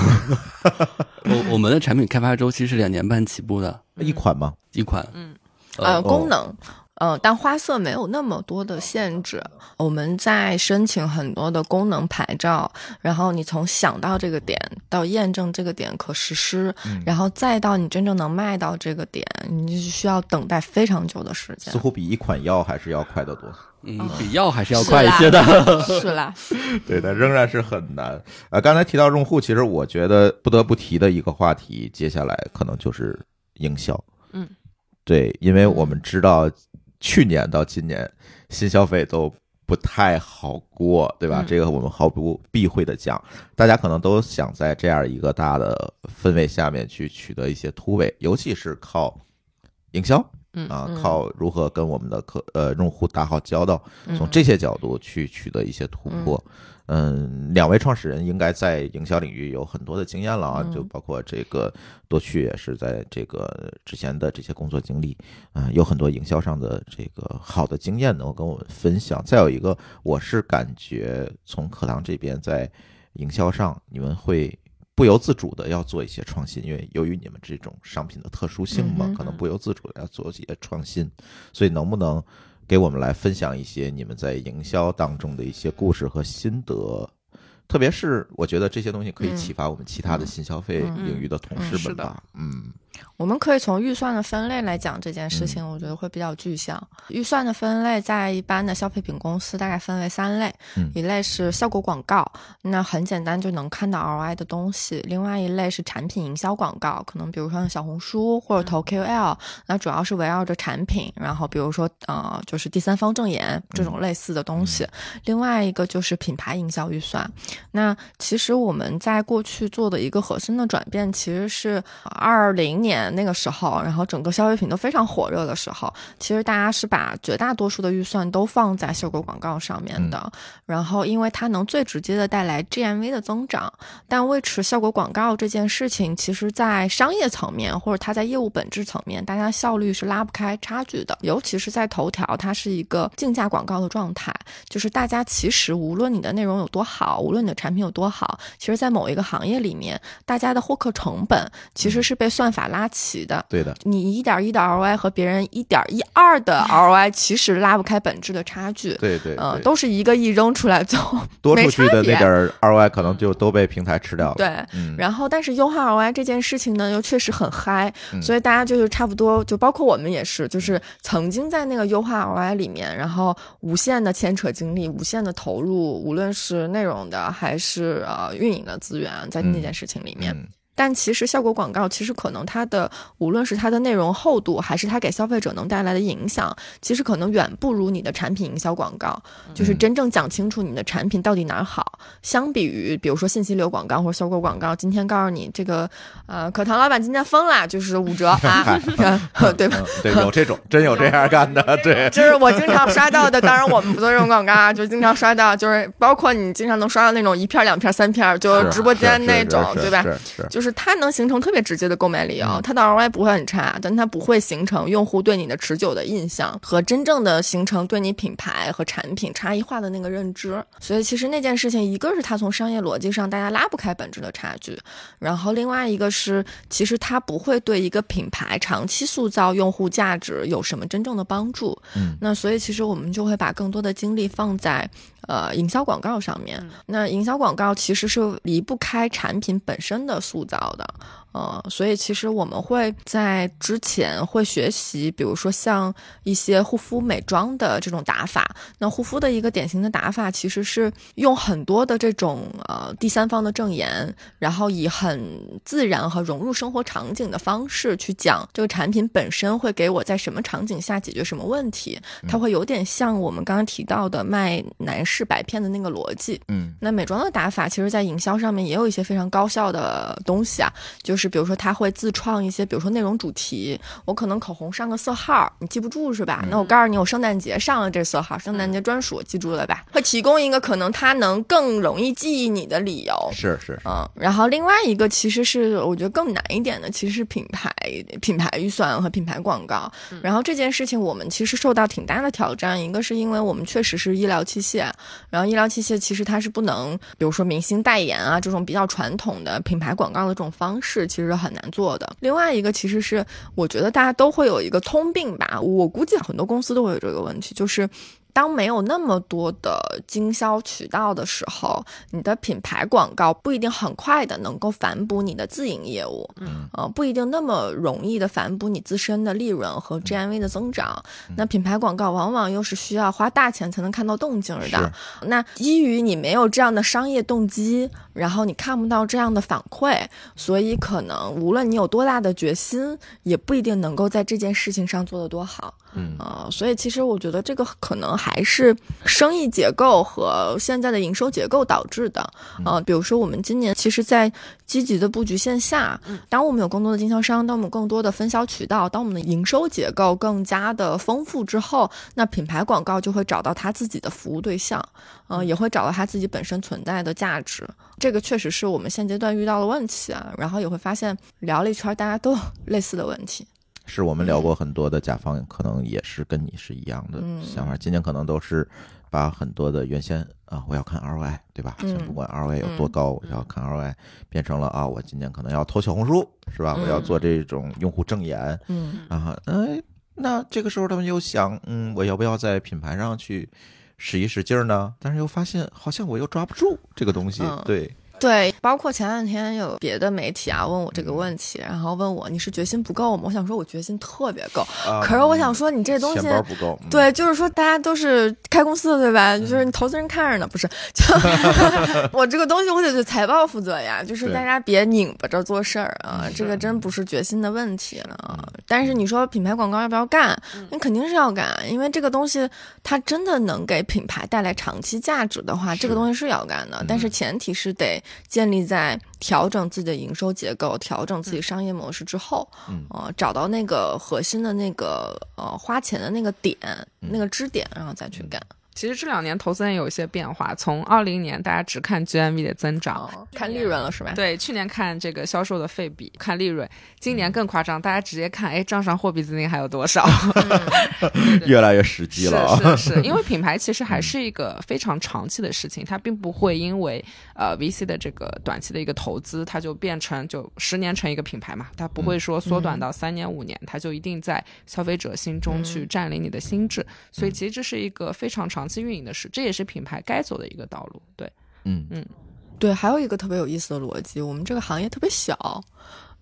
我我们的产品开发周期是两年半起步的一款吗？一款，嗯，呃，哦功能。呃，但花色没有那么多的限制。我们在申请很多的功能牌照，然后你从想到这个点到验证这个点可实施，嗯然后再到你真正能卖到这个点，你就需要等待非常久的时间似。乎比一款药还是要快得多。嗯，比药还是要快一些的。啦是啦，对的，仍然是很难。呃，刚才提到用户，其实我觉得不得不提的一个话题，接下来可能就是营销。嗯，对，因为我们知道去年到今年新消费都不太好过，对吧？嗯这个我们毫不避讳的讲，大家可能都想在这样一个大的氛围下面去取得一些突围，尤其是靠营销。嗯啊，嗯靠如何跟我们的客呃用户打好交道，嗯从这些角度去取得一些突破。嗯，两位创始人应该在营销领域有很多的经验了啊，嗯就包括这个多趣也是在这个之前的这些工作经历，啊、有很多营销上的这个好的经验能够跟我们分享。再有一个，我是感觉从课堂这边在营销上，你们会。不由自主的要做一些创新，因为由于你们这种商品的特殊性嘛可能不由自主的要做一些创新，所以能不能给我们来分享一些你们在营销当中的一些故事和心得？特别是我觉得这些东西可以嗯启发我们其他的新消费嗯领域的同事们吧。嗯我们可以从预算的分类来讲这件事情，我觉得会比较具象。预算的分类在一般的消费品公司大概分为三类，嗯一类是效果广告，那很简单就能看到 ROI 的东西；另外一类是产品营销广告，可能比如说像小红书或者投 KOL，、那主要是围绕着产品，然后比如说呃就是第三方证言这种类似的东西。另外一个就是品牌营销预算，那其实我们在过去做的一个核心的转变，其实是二零年那个时候，然后整个消费品都非常火热的时候，其实大家是把绝大多数的预算都放在效果广告上面的。然后，因为它能最直接的带来 GMV 的增长，但维持效果广告这件事情，其实在商业层面或者它在业务本质层面，大家效率是拉不开差距的。尤其是在头条，它是一个竞价广告的状态，就是大家其实无论你的内容有多好，无论你的产品有多好，其实在某一个行业里面，大家的获客成本其实是被算法拉齐的。对的，你一点一的 ROI 和别人一点一二的 ROI 其实拉不开本质的差距。对对呃，都是一个亿扔出来就 多出去的那点儿 ROI 可能就都被平台吃掉了。对。嗯，然后，但是优化 ROI 这件事情呢，又确实很嗨，嗯所以大家就是差不多，就包括我们也是，就是曾经在那个优化 ROI 里面，然后无限的牵扯精力，无限的投入，无论是内容的还是呃运营的资源，在那件事情里面。嗯但其实效果广告，其实可能它的无论是它的内容厚度，还是它给消费者能带来的影响，其实可能远不如你的产品营销广告，就是嗯真正讲清楚你的产品到底哪儿好。相比于比如说信息流广告或者效果广告，今天告诉你这个呃可糖老板今天疯了，就是五折啊，对吧？嗯对，有这种真有这样干的，对，就是我经常刷到的，当然我们不做这种广告啊，就经常刷到，就是包括你经常能刷到那种一片、两片、三片，就直播间那种，对吧？？是是，就是它能形成特别直接的购买理由，嗯它的 ROI 不会很差，但它不会形成用户对你的持久的印象和真正的形成对你品牌和产品差异化的那个认知。所以其实那件事情，一个是它从商业逻辑上大家拉不开本质的差距，然后另外一个是其实它不会对一个品牌长期塑造用户价值有什么真正的帮助。嗯那所以其实我们就会把更多的精力放在呃营销广告上面。嗯那营销广告其实是离不开产品本身的塑造。到的。呃，所以其实我们会在之前会学习，比如说像一些护肤美妆的这种打法。那护肤的一个典型的打法，其实是用很多的这种呃第三方的证言，然后以很自然和融入生活场景的方式去讲这个产品本身会给我在什么场景下解决什么问题。它会有点像我们刚刚提到的卖男士白片的那个逻辑。嗯那美妆的打法，其实在营销上面也有一些非常高效的东西啊，就是比如说他会自创一些，比如说内容主题，我可能口红上个色号，你记不住是吧？那我告诉你，我圣诞节上了这色号，圣诞节专属，记住了吧？会提供一个可能他能更容易记忆你的理由。是是，嗯，然后另外一个其实是我觉得更难一点的，其实是品牌品牌预算和品牌广告。然后这件事情我们其实受到挺大的挑战，一个是因为我们确实是医疗器械，然后医疗器械其实它是不能，比如说明星代言啊这种比较传统的品牌广告的这种方式，其实是很难做的。另外一个其实是我觉得大家都会有一个通病吧，我估计很多公司都会有这个问题，就是。当没有那么多的经销渠道的时候，你的品牌广告不一定很快的能够反哺你的自营业务，嗯，呃，不一定那么容易的反哺你自身的利润和 GMV 的增长。那品牌广告往往又是需要花大钱才能看到动静儿的。那基于你没有这样的商业动机，然后你看不到这样的反馈，所以可能无论你有多大的决心，也不一定能够在这件事情上做得多好。嗯呃，所以其实我觉得这个可能还是生意结构和现在的营收结构导致的。呃，比如说我们今年其实，在积极的布局线下，当我们有更多的经销商，当我们更多的分销渠道，当我们的营收结构更加的丰富之后，那品牌广告就会找到它自己的服务对象，呃，也会找到它自己本身存在的价值。这个确实是我们现阶段遇到的问题啊，然后也会发现聊了一圈，大家都有 类似的问题。是我们聊过很多的甲方，可能也是跟你是一样的嗯想法。今年可能都是把很多的原先啊，我要看 ROI，对吧？嗯先不管 ROI 有多高，我要看 ROI，变成了啊，我今年可能要投小红书，是吧？嗯我要做这种用户正言嗯啊。哎，那这个时候他们又想，嗯，我要不要在品牌上去使一使劲儿呢？但是又发现好像我又抓不住这个东西，嗯对，对，包括前两天有别的媒体啊问我这个问题，然后问我你是决心不够吗？我想说我决心特别够，啊可是我想说你这东西钱包不够，嗯，对，就是说大家都是开公司的，对吧？就是你投资人看着呢，不是？就 我这个东西，我得对财报负责呀。就是大家别拧巴着做事儿啊，嗯这个真不是决心的问题了啊。但是你说品牌广告要不要干？那肯定是要干，因为这个东西它真的能给品牌带来长期价值的话，这个东西是要干的。但是前提是得建立在调整自己的营收结构、调整自己商业模式之后，嗯。呃，找到那个核心的那个呃花钱的那个点、那个支点，然后再去干。其实这两年投资人有一些变化，从二零年大家只看 GMV 的增长，哦，看利润了是吧？对，去年看这个销售的费比，看利润，今年更夸张，大家直接看，哎，账上货币资金还有多少？越来越实际了是是，因为品牌其实还是一个非常长期的事情，它并不会因为呃 VC 的这个短期的一个投资，它就变成就十年成一个品牌嘛，它不会说缩短到三年五年，它就一定在消费者心中去占领你的心智，所以其实这是一个非常长期运营的事，这也是品牌该走的一个道路。对，嗯嗯对，还有一个特别有意思的逻辑，我们这个行业特别小，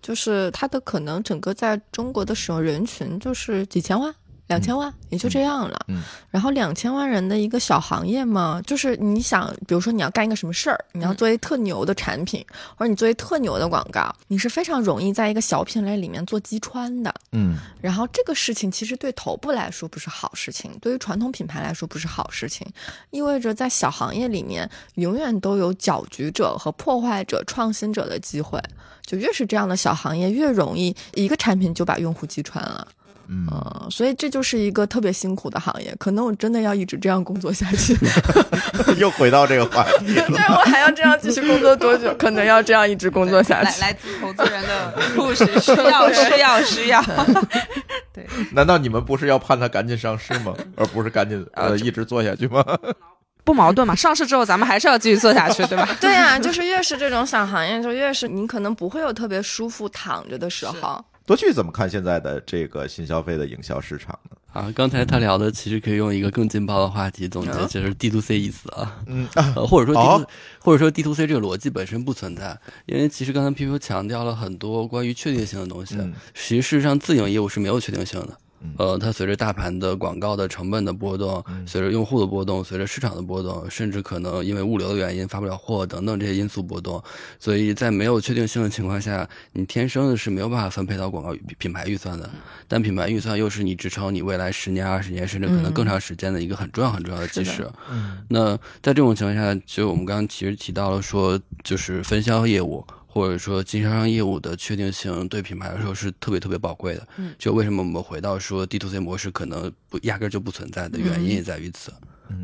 就是它的可能整个在中国的使用人群就是几千万。两千万也就这样了，嗯然后两千万人的一个小行业嘛，就是你想，比如说你要干一个什么事儿，你要做一特牛的产品，或者你做一特牛的广告，你是非常容易在一个小品类里面做击穿的。嗯然后这个事情其实对头部来说不是好事情，对于传统品牌来说不是好事情，意味着在小行业里面永远都有搅局者和破坏者、创新者的机会。就越是这样的小行业，越容易一个产品就把用户击穿了。嗯，嗯，所以这就是一个特别辛苦的行业。可能我真的要一直这样工作下去。又回到这个话题了。对我还要这样继续工作多久？可能要这样一直工作下去。来 来自投资人的故事，需要需要需要。对，难道你们不是要盼他赶紧上市吗？而不是赶紧呃一直做下去吗？不矛盾嘛？上市之后咱们还是要继续做下去，对吧？对呀、就是越是这种小行业，就越是你可能不会有特别舒服躺着的时候。多去怎么看现在的这个新消费的营销市场呢？啊，刚才他聊的其实可以用一个更劲爆的话题总结，嗯就是 D to C 意思啊，嗯 或者说 D 哦 to 或者说 D to C 这个逻辑本身不存在，因为其实刚才 P P 强调了很多关于确定性的东西，嗯。其实事实上自营业务是没有确定性的。嗯。呃，它随着大盘的广告的成本的波动，嗯。随着用户的波动，随着市场的波动，甚至可能因为物流的原因发不了货等等这些因素波动，所以在没有确定性的情况下，你天生的是没有办法分配到广告品牌预算的。但品牌预算又是你支撑你未来十年、二十年，甚至可能更长时间的一个很重要、很重要的基石。嗯。那在这种情况下，其实我们刚刚其实提到了说，就是分销业务或者说经销商业务的确定性，对品牌来说是特别特别宝贵的。嗯，就为什么我们回到说 D to C 模式可能不压根儿就不存在的原因也在于此。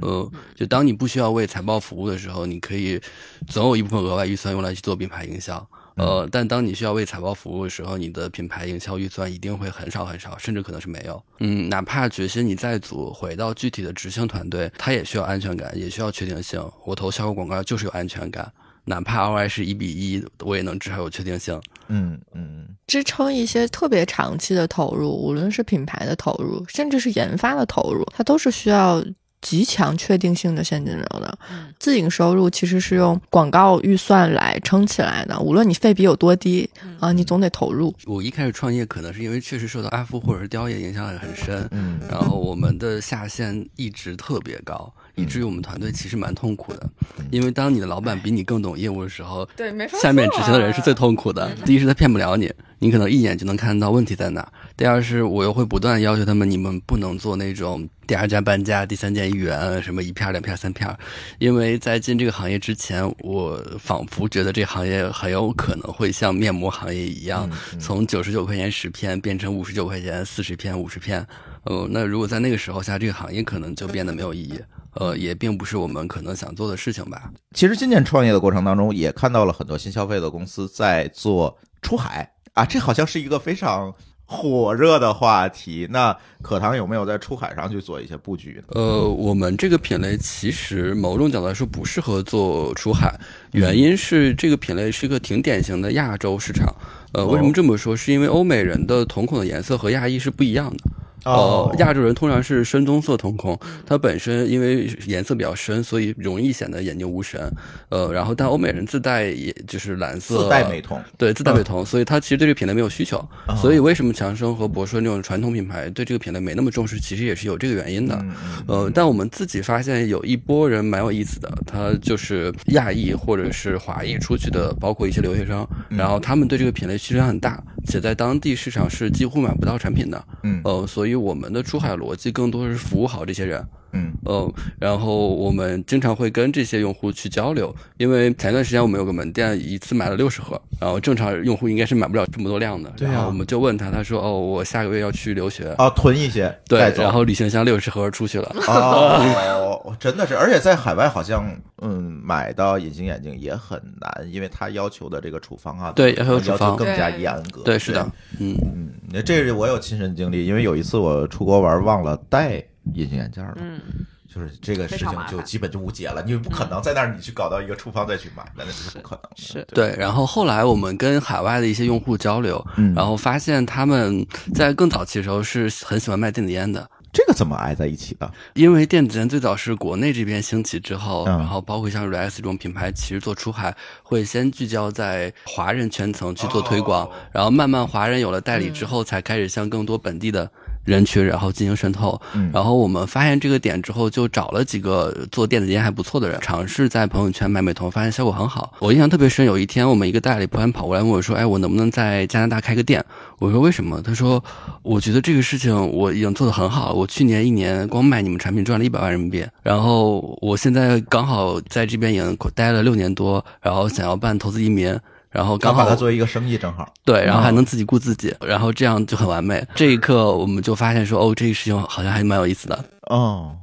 呃，就当你不需要为财报服务的时候，你可以总有一部分额外预算用来去做品牌营销。呃，但当你需要为财报服务的时候，你的品牌营销预算一定会很少很少，甚至可能是没有。嗯，哪怕决心你再组，回到具体的执行团队，它也需要安全感，也需要确定性。我投销售广告就是有安全感，哪怕 ROI 是一比一，我也能至少有确定性。嗯嗯支撑一些特别长期的投入，无论是品牌的投入，甚至是研发的投入，它都是需要极强确定性的现金流的。嗯自营收入其实是用广告预算来撑起来的，无论你费比有多低啊，你总得投入。我一开始创业，可能是因为确实受到阿夫或者是雕爷影响很深，嗯然后我们的下限一直特别高，以至于我们团队其实蛮痛苦的。因为当你的老板比你更懂业务的时候，对，没法下面执行的人是最痛苦的。第一是他骗不了你，你可能一眼就能看到问题在哪；第二是我又会不断要求他们，你们不能做那种第二家搬家、第三件一元，什么一片儿、两片儿、三片儿，因为在进这个行业之前，我仿佛觉得这个行业很有可能会像面膜行业一样，从九十九块钱十片变成五十九块钱四十片、五十片。呃，那如果在那个时候下，这个行业可能就变得没有意义。呃，也并不是我们可能想做的事情吧。其实今年创业的过程当中，也看到了很多新消费的公司在做出海啊，这好像是一个非常火热的话题。那可堂有没有在出海上去做一些布局呢？呃，我们这个品类其实某种角度来说不适合做出海，原因是这个品类是一个挺典型的亚洲市场。呃，为什么这么说？是因为欧美人的瞳孔的颜色和亚裔是不一样的。哦呃，亚洲人通常是深棕色瞳孔，它本身因为颜色比较深，所以容易显得眼睛无神。呃，然后但欧美人自带也就是蓝色，自带美瞳，对，自带美瞳，所以他其实对这个品类没有需求。哦所以为什么强生和博顺这种传统品牌对这个品类没那么重视，其实也是有这个原因的。嗯但我们自己发现有一波人蛮有意思的，他就是亚裔或者是华裔出去的，包括一些留学生，嗯然后他们对这个品类需求量很大，且在当地市场是几乎买不到产品的。嗯呃，所以我们的出海逻辑更多是服务好这些人。嗯呃，然后我们经常会跟这些用户去交流，因为前段时间我们有个门店一次买了六十盒，然后正常用户应该是买不了这么多量的。对啊然后我们就问他，他说：“哦，我下个月要去留学。啊，囤一些对然后旅行箱六十盒出去了。哦，真的是，而且在海外好像，嗯，买到隐形眼镜也很难，因为他要求的这个处方啊，对要要求处方更加严格。对，是的，嗯，嗯，那这是我有亲身经历，因为有一次我出国玩忘了带隐形眼镜了，嗯，就是这个事情就基本就无解了，你不可能在那儿你去搞到一个处方再去买，那那是不可能的。是对。然后后来我们跟海外的一些用户交流，嗯然后发现他们在更早期的时候是很喜欢卖电子烟的。这个怎么挨在一起的？因为电子烟最早是国内这边兴起之后，嗯然后包括像 Rex 这种品牌，其实做出海会先聚焦在华人圈层去做推广，哦然后慢慢华人有了代理之后，才开始向更多本地的人群然后进行渗透。嗯然后我们发现这个点之后，就找了几个做电子烟还不错的人，尝试在朋友圈买美瞳，发现效果很好。我印象特别深，有一天我们一个代理突然跑过来问我说：“哎，我能不能在加拿大开个店？”我说：“为什么？”他说：“我觉得这个事情我已经做得很好了，我去年一年光卖你们产品赚了一百万人民币，然后我现在刚好在这边已经待了六年多，然后想要办投资移民。”然后刚好刚把它作为一个生意，正好。对，然后还嗯能自己顾自己，然后这样就很完美。这一刻，我们就发现说，哦，这个事情好像还蛮有意思的。哦，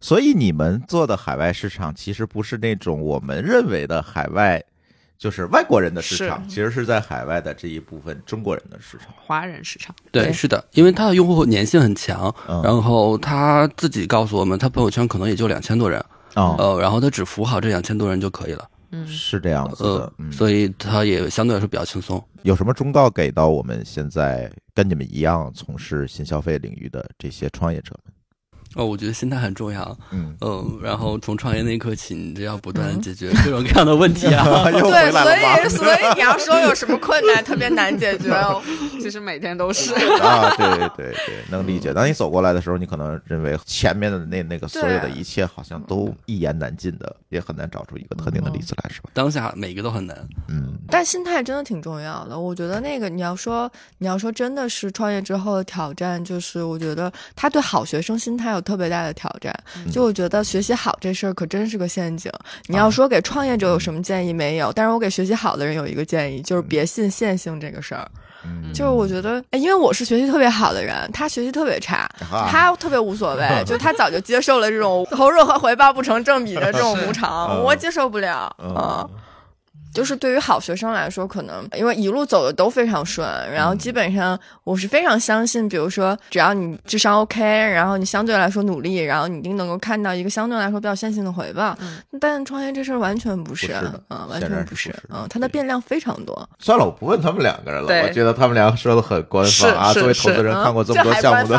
所以你们做的海外市场其实不是那种我们认为的海外，就是外国人的市场，其实是在海外的这一部分中国人的市场。华人市场，对，对是的，因为他的用户粘性很强，嗯然后他自己告诉我们，他朋友圈可能也就两千多人，哦，呃，然后他只服务好这两千多人就可以了。嗯是这样子的所以他也相对来说比较轻松。有什么忠告给到我们现在跟你们一样从事新消费领域的这些创业者们？哦，我觉得心态很重要。嗯，嗯，然后从创业那一刻起，你就要不断解决各种各样的问题啊。又回对，所来了吗？以所以你要说有什么困难特别难解决，其实每天都是。啊，对对对，能理解。当你走过来的时候，你可能认为前面的那那个所有的一切好像都一言难尽的，也很难找出一个特定的例子来，是吧？当下每个都很难。嗯，但心态真的挺重要的。我觉得那个你要说你要说真的是创业之后的挑战，就是我觉得他对好学生心态有特别大的挑战。就我觉得学习好这事儿可真是个陷阱。你要说给创业者有什么建议没有？但是我给学习好的人有一个建议，就是别信线性这个事儿。嗯就是我觉得，哎，因为我是学习特别好的人，他学习特别差，啊他特别无所谓，就他早就接受了这种投入和回报不成正比的这种无常，嗯我接受不了啊。就是对于好学生来说，可能因为一路走的都非常顺，然后基本上我是非常相信，比如说只要你智商 OK，然后你相对来说努力，然后你一定能够看到一个相对来说比较线性的回报。但创业这事儿完全不是，不是的嗯，完全不是嗯，它的变量非常多。算了，我不问他们两个人了。我觉得他们俩说的很官方啊。作为投资人，嗯看过这么多项目的，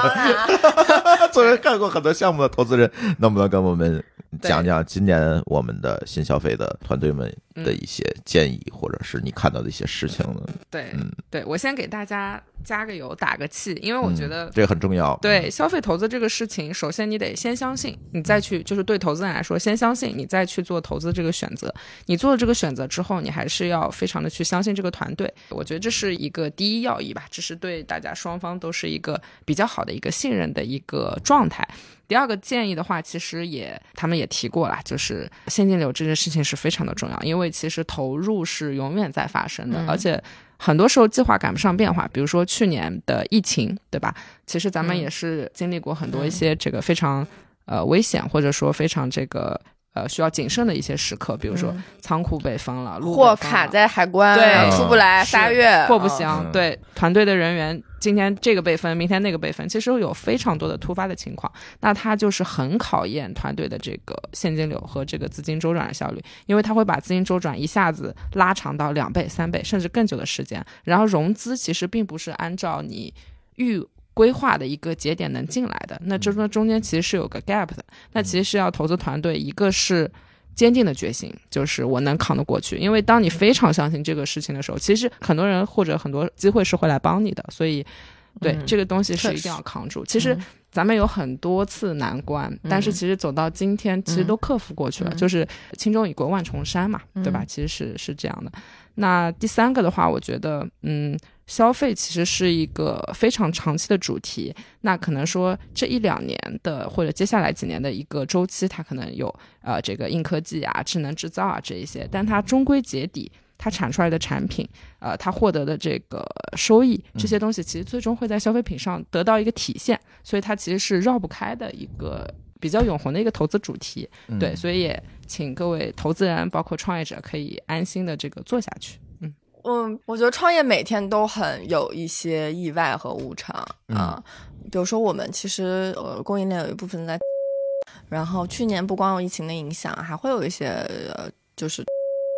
作为看过很多项目的投资人，能不能跟我们讲讲今年我们的新消费的团队们的一些建议，或者是你看到的一些事情呢？对嗯，对，我先给大家加个油，打个气，因为我觉得嗯这个很重要。对消费投资这个事情，首先你得先相信，你再去就是对投资人来说，先相信，你再去做投资这个选择。你做了这个选择之后，你还是要非常的去相信这个团队。我觉得这是一个第一要义吧，这是对大家双方都是一个比较好的一个信任的一个状态。第二个建议的话，其实也他们也提过了，就是现金流这件事情是非常的重要，因为其实投入是永远在发生的，嗯而且很多时候计划赶不上变化。比如说去年的疫情，对吧？其实咱们嗯也是经历过很多一些这个非常呃危险，或者说非常这个呃需要谨慎的一些时刻，比如说嗯。仓库被封了，路货卡在海关，对。出不来，是仨月，货不嗯行，嗯。对。团队的人员今天这个被分，明天那个被分，其实有非常多的突发的情况，那它就是很考验团队的这个现金流和这个资金周转的效率，因为它会把资金周转一下子拉长到两倍、三倍甚至更久的时间，然后融资其实并不是按照你预。规划的一个节点能进来的，那这中中间其实是有个 gap 的，那其实是要投资团队，一个是坚定的决心，就是我能扛得过去。因为当你非常相信这个事情的时候，其实很多人或者很多机会是会来帮你的，所以对、嗯这个东西是一定要扛住。其实嗯咱们有很多次难关，但是其实走到今天，其实都克服过去了。嗯就是轻舟已过万重山嘛，对吧？嗯其实是是这样的。那第三个的话，我觉得，嗯，消费其实是一个非常长期的主题。那可能说这一两年的，或者接下来几年的一个周期，它可能有呃这个硬科技啊、智能制造啊这一些，但它终归结底，它产出来的产品，呃，它获得的这个收益，这些东西其实最终会在消费品上得到一个体现，所以它其实是绕不开的一个比较永恒的一个投资主题。嗯对，所以也请各位投资人，包括创业者，可以安心的这个做下去。嗯，嗯，我觉得创业每天都很有一些意外和无常啊。比如说，我们其实呃供应链有一部分在，然后去年不光有疫情的影响，还会有一些呃就是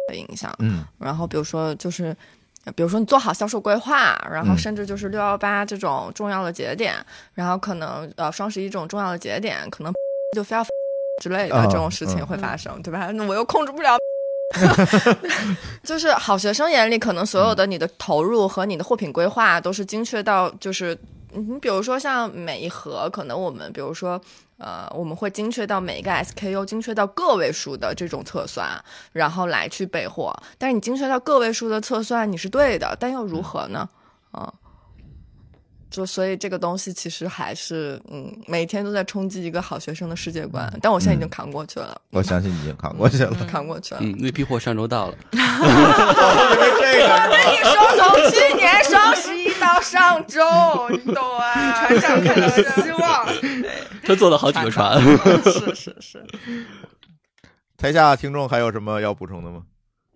的影响。嗯然后比如说就是。比如说你做好销售规划，然后嗯甚至就是六幺八这种重要的节点，然后可能呃双十一这种重要的节点，可能就非要 之类的啊这种事情嗯会发生，对吧？那我又控制不了。就是好学生眼里，可能所有的你的投入和你的货品规划都是精确到，就是你比如说像每一盒，可能我们比如说呃，我们会精确到每一个 SKU，精确到个位数的这种测算，然后来去备货。但是你精确到个位数的测算，你是对的，但又如何呢？啊、就所以这个东西其实还是嗯，每天都在冲击一个好学生的世界观。但我现在已经扛过去了，我相信你已经扛过去了。扛过去了。嗯，那批货上周到了，因为这个是吧？你说从去年双十一到上周，你懂啊？船上看到了希望。他做了好几个船。是是是，台下听众还有什么要补充的吗？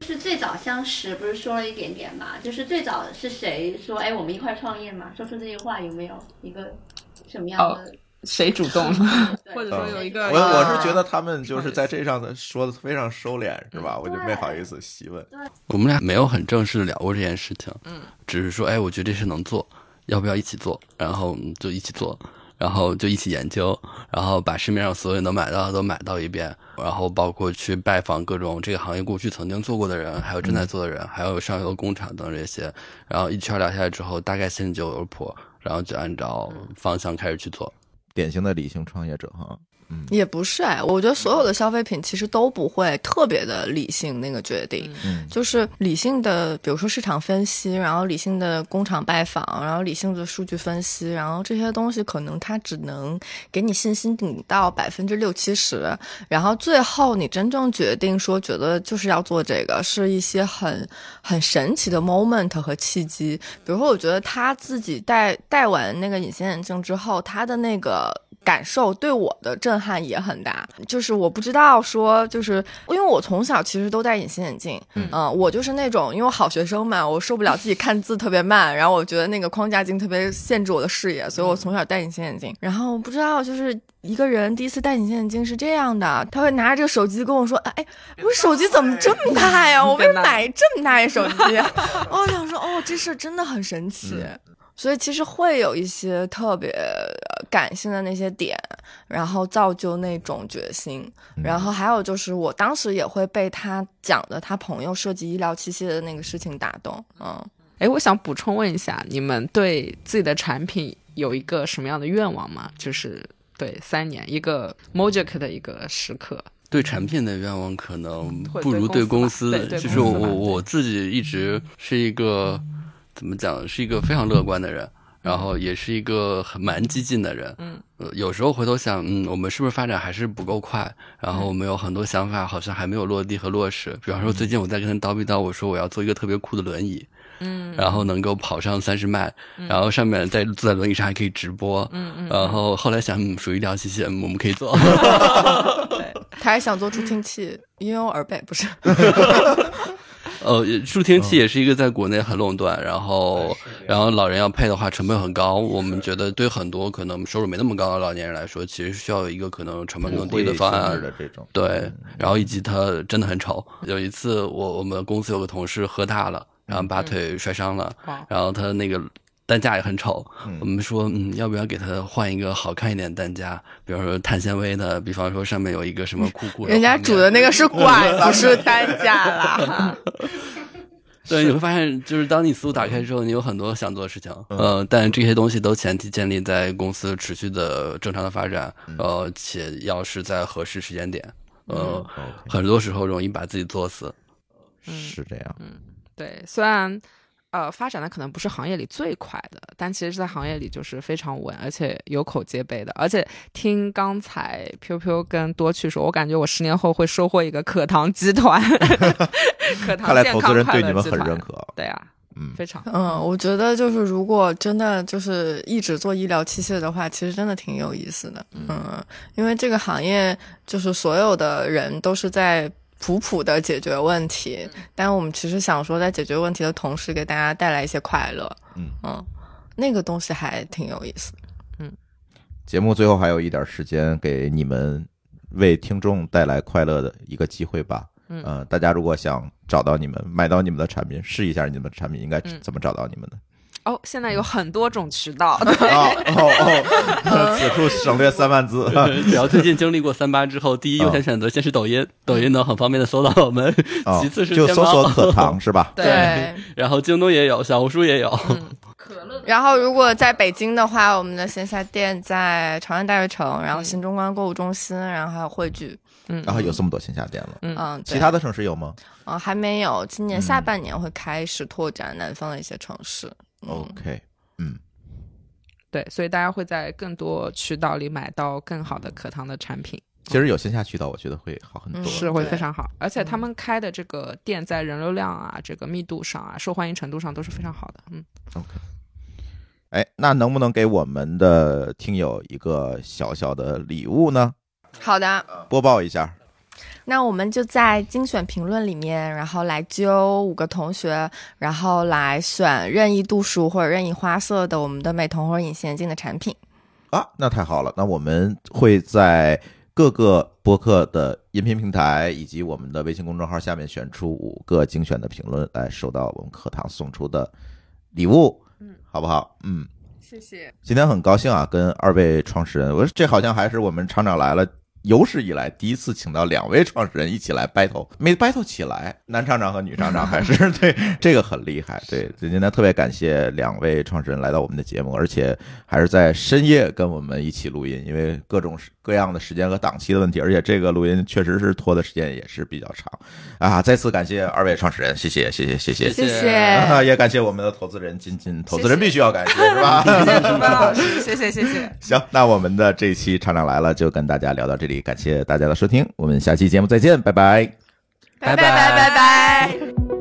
就是最早相识，不是说了一点点嘛？就是最早是谁说，哎，我们一块创业嘛？说出这句话有没有一个什么样的？谁主动，或者说有一个我我是觉得他们就是在这上的说的非常收敛，是吧？我就没好意思细问。我们俩没有很正式的聊过这件事情，嗯，只是说，哎，我觉得这事能做，要不要一起做？然后嗯就一起做，然后就一起研究，然后把市面上所有能买到的都买到一遍，然后包括去拜访各种这个行业过去曾经做过的人，还有正在做的人，还有上游工厂等这些，然后一圈聊下来之后，大概心里就有谱，然后就按照方向开始去做。典型的理性创业者哈，也不是哎，我觉得所有的消费品其实都不会特别的理性那个决定，嗯就是理性的，比如说市场分析，然后理性的工厂拜访，然后理性的数据分析，然后这些东西可能它只能给你信心顶到百分之六七十，然后最后你真正决定说觉得就是要做这个，是一些很很神奇的 moment 和契机。比如说，我觉得他自己戴戴完那个隐形眼镜之后，他的那个。感受对我的震撼也很大，就是我不知道说，就是因为我从小其实都戴隐形眼镜，嗯、我就是那种因为我好学生嘛，我受不了自己看字特别慢，然后我觉得那个框架镜特别限制我的视野，所以我从小戴隐形眼镜。然后不知道就是一个人第一次戴隐形眼镜是这样的，他会拿着这个手机跟我说：“哎，我手机怎么这么大呀？我为什么买这么大一手机？”我想说，哦，这事儿真的很神奇。所以其实会有一些特别感性的那些点，然后造就那种决心。然后还有就是，我当时也会被他讲的他朋友设计医疗器械的那个事情打动。嗯，哎，我想补充问一下，你们对自己的产品有一个什么样的愿望吗？就是对三年一个 Mojic 的一个时刻。对产品的愿望可能不如对公公司，就是我我自己一直是一个怎么讲，是一个非常乐观的人，然后也是一个很蛮激进的人。嗯呃，有时候回头想，嗯，我们是不是发展还是不够快？然后我们有很多想法，好像还没有落地和落实。比方说，最近我在跟他叨逼叨，我说我要做一个特别酷的轮椅。嗯然后能够跑上三十迈，然后上面在坐在轮椅上还可以直播，嗯嗯然后后来想，嗯，属于医疗器械，嗯我们可以做，他还想做助听器，因为我耳背，不是？呃，助听器也是一个在国内很垄断，然后然后老人要配的话成本很高，我们觉得对很多可能收入没那么高的老年人来说，其实需要有一个可能成本更低的方案。对，然后以及它真的很丑。有一次我我们公司有个同事喝大了，然后把腿摔伤了，哇。然后他那个担架也很丑。嗯我们说，嗯，要不要给他换一个好看一点的担架？比方说碳纤维的，比方说上面有一个什么酷酷的。人家煮的那个是拐，不是担架啦。对，你会发现，就是当你思路打开之后，你有很多想做的事情，呃，但这些东西都前提建立在公司持续的正常的发展，呃，且要是在合适时间点，呃，很多时候容易把自己作死。是这样。嗯对，虽然呃发展的可能不是行业里最快的，但其实，在行业里就是非常稳，而且有口皆碑的。而且听刚才 Q Q 跟多趣说，我感觉我十年后会收获一个可糖集团，可糖看来健康投资人快乐集对你们很认团。可。对啊，嗯，非常嗯，我觉得就是如果真的就是一直做医疗器械的话，其实真的挺有意思的。嗯，因为这个行业就是所有的人都是在。普普的解决问题，但我们其实想说，在解决问题的同时，给大家带来一些快乐。嗯嗯那个东西还挺有意思嗯。节目最后还有一点时间，给你们为听众带来快乐的一个机会吧。嗯呃，大家如果想找到你们，买到你们的产品，试一下你们的产品，应该嗯怎么找到你们呢？哦。现在有很多种渠道，哦哦哦，此处省略三万字。只要最近经历过三八之后，第一优先选择先是抖音，抖音能很方便的搜到我们，哦其次是就搜索可糖是吧？对，然后京东也有，小红书也有。可乐然后如果在北京的话，我们的线下店在长安大悦城，然后嗯新中关购物中心，然后还有汇聚。嗯，然后有这么多线下店了，嗯其他的城市有吗嗯还没有，今年下嗯半年会开始拓展南方的一些城市。嗯？OK，嗯，对，所以大家会在更多渠道里买到更好的可糖的产品。其实有线下渠道，我觉得会好很多。嗯是会非常好，而且他们开的这个店在人流量啊、这个密度上啊、受欢迎程度上都是非常好的。嗯，OK，哎，那能不能给我们的听友一个小小的礼物呢？好的，播报一下。那我们就在精选评论里面，然后来揪五个同学，然后来选任意度数或者任意花色的我们的美瞳或者隐形眼镜的产品。啊，那太好了，那我们会在各个播客的音频平台以及我们的微信公众号下面选出五个精选的评论，来收到我们课堂送出的礼物，嗯，好不好？嗯，谢谢。今天很高兴啊，跟二位创始人，我说这好像还是我们厂长来了。有史以来第一次请到两位创始人一起来 battle，没 battle 起来，男厂长和女厂长还是 对这个很厉害。对，今天特别感谢两位创始人来到我们的节目，而且还是在深夜跟我们一起录音，因为各种各样的时间和档期的问题，而且这个录音确实是拖的时间也是比较长啊。再次感谢二位创始人，谢谢谢谢谢谢，谢谢啊也感谢我们的投资人金金，投资人必须要感谢 是吧？谢谢老师，谢谢谢谢。行，那我们的这期厂长来了就跟大家聊到这里，感谢大家的收听，我们下期节目再见，拜拜。拜拜拜拜拜。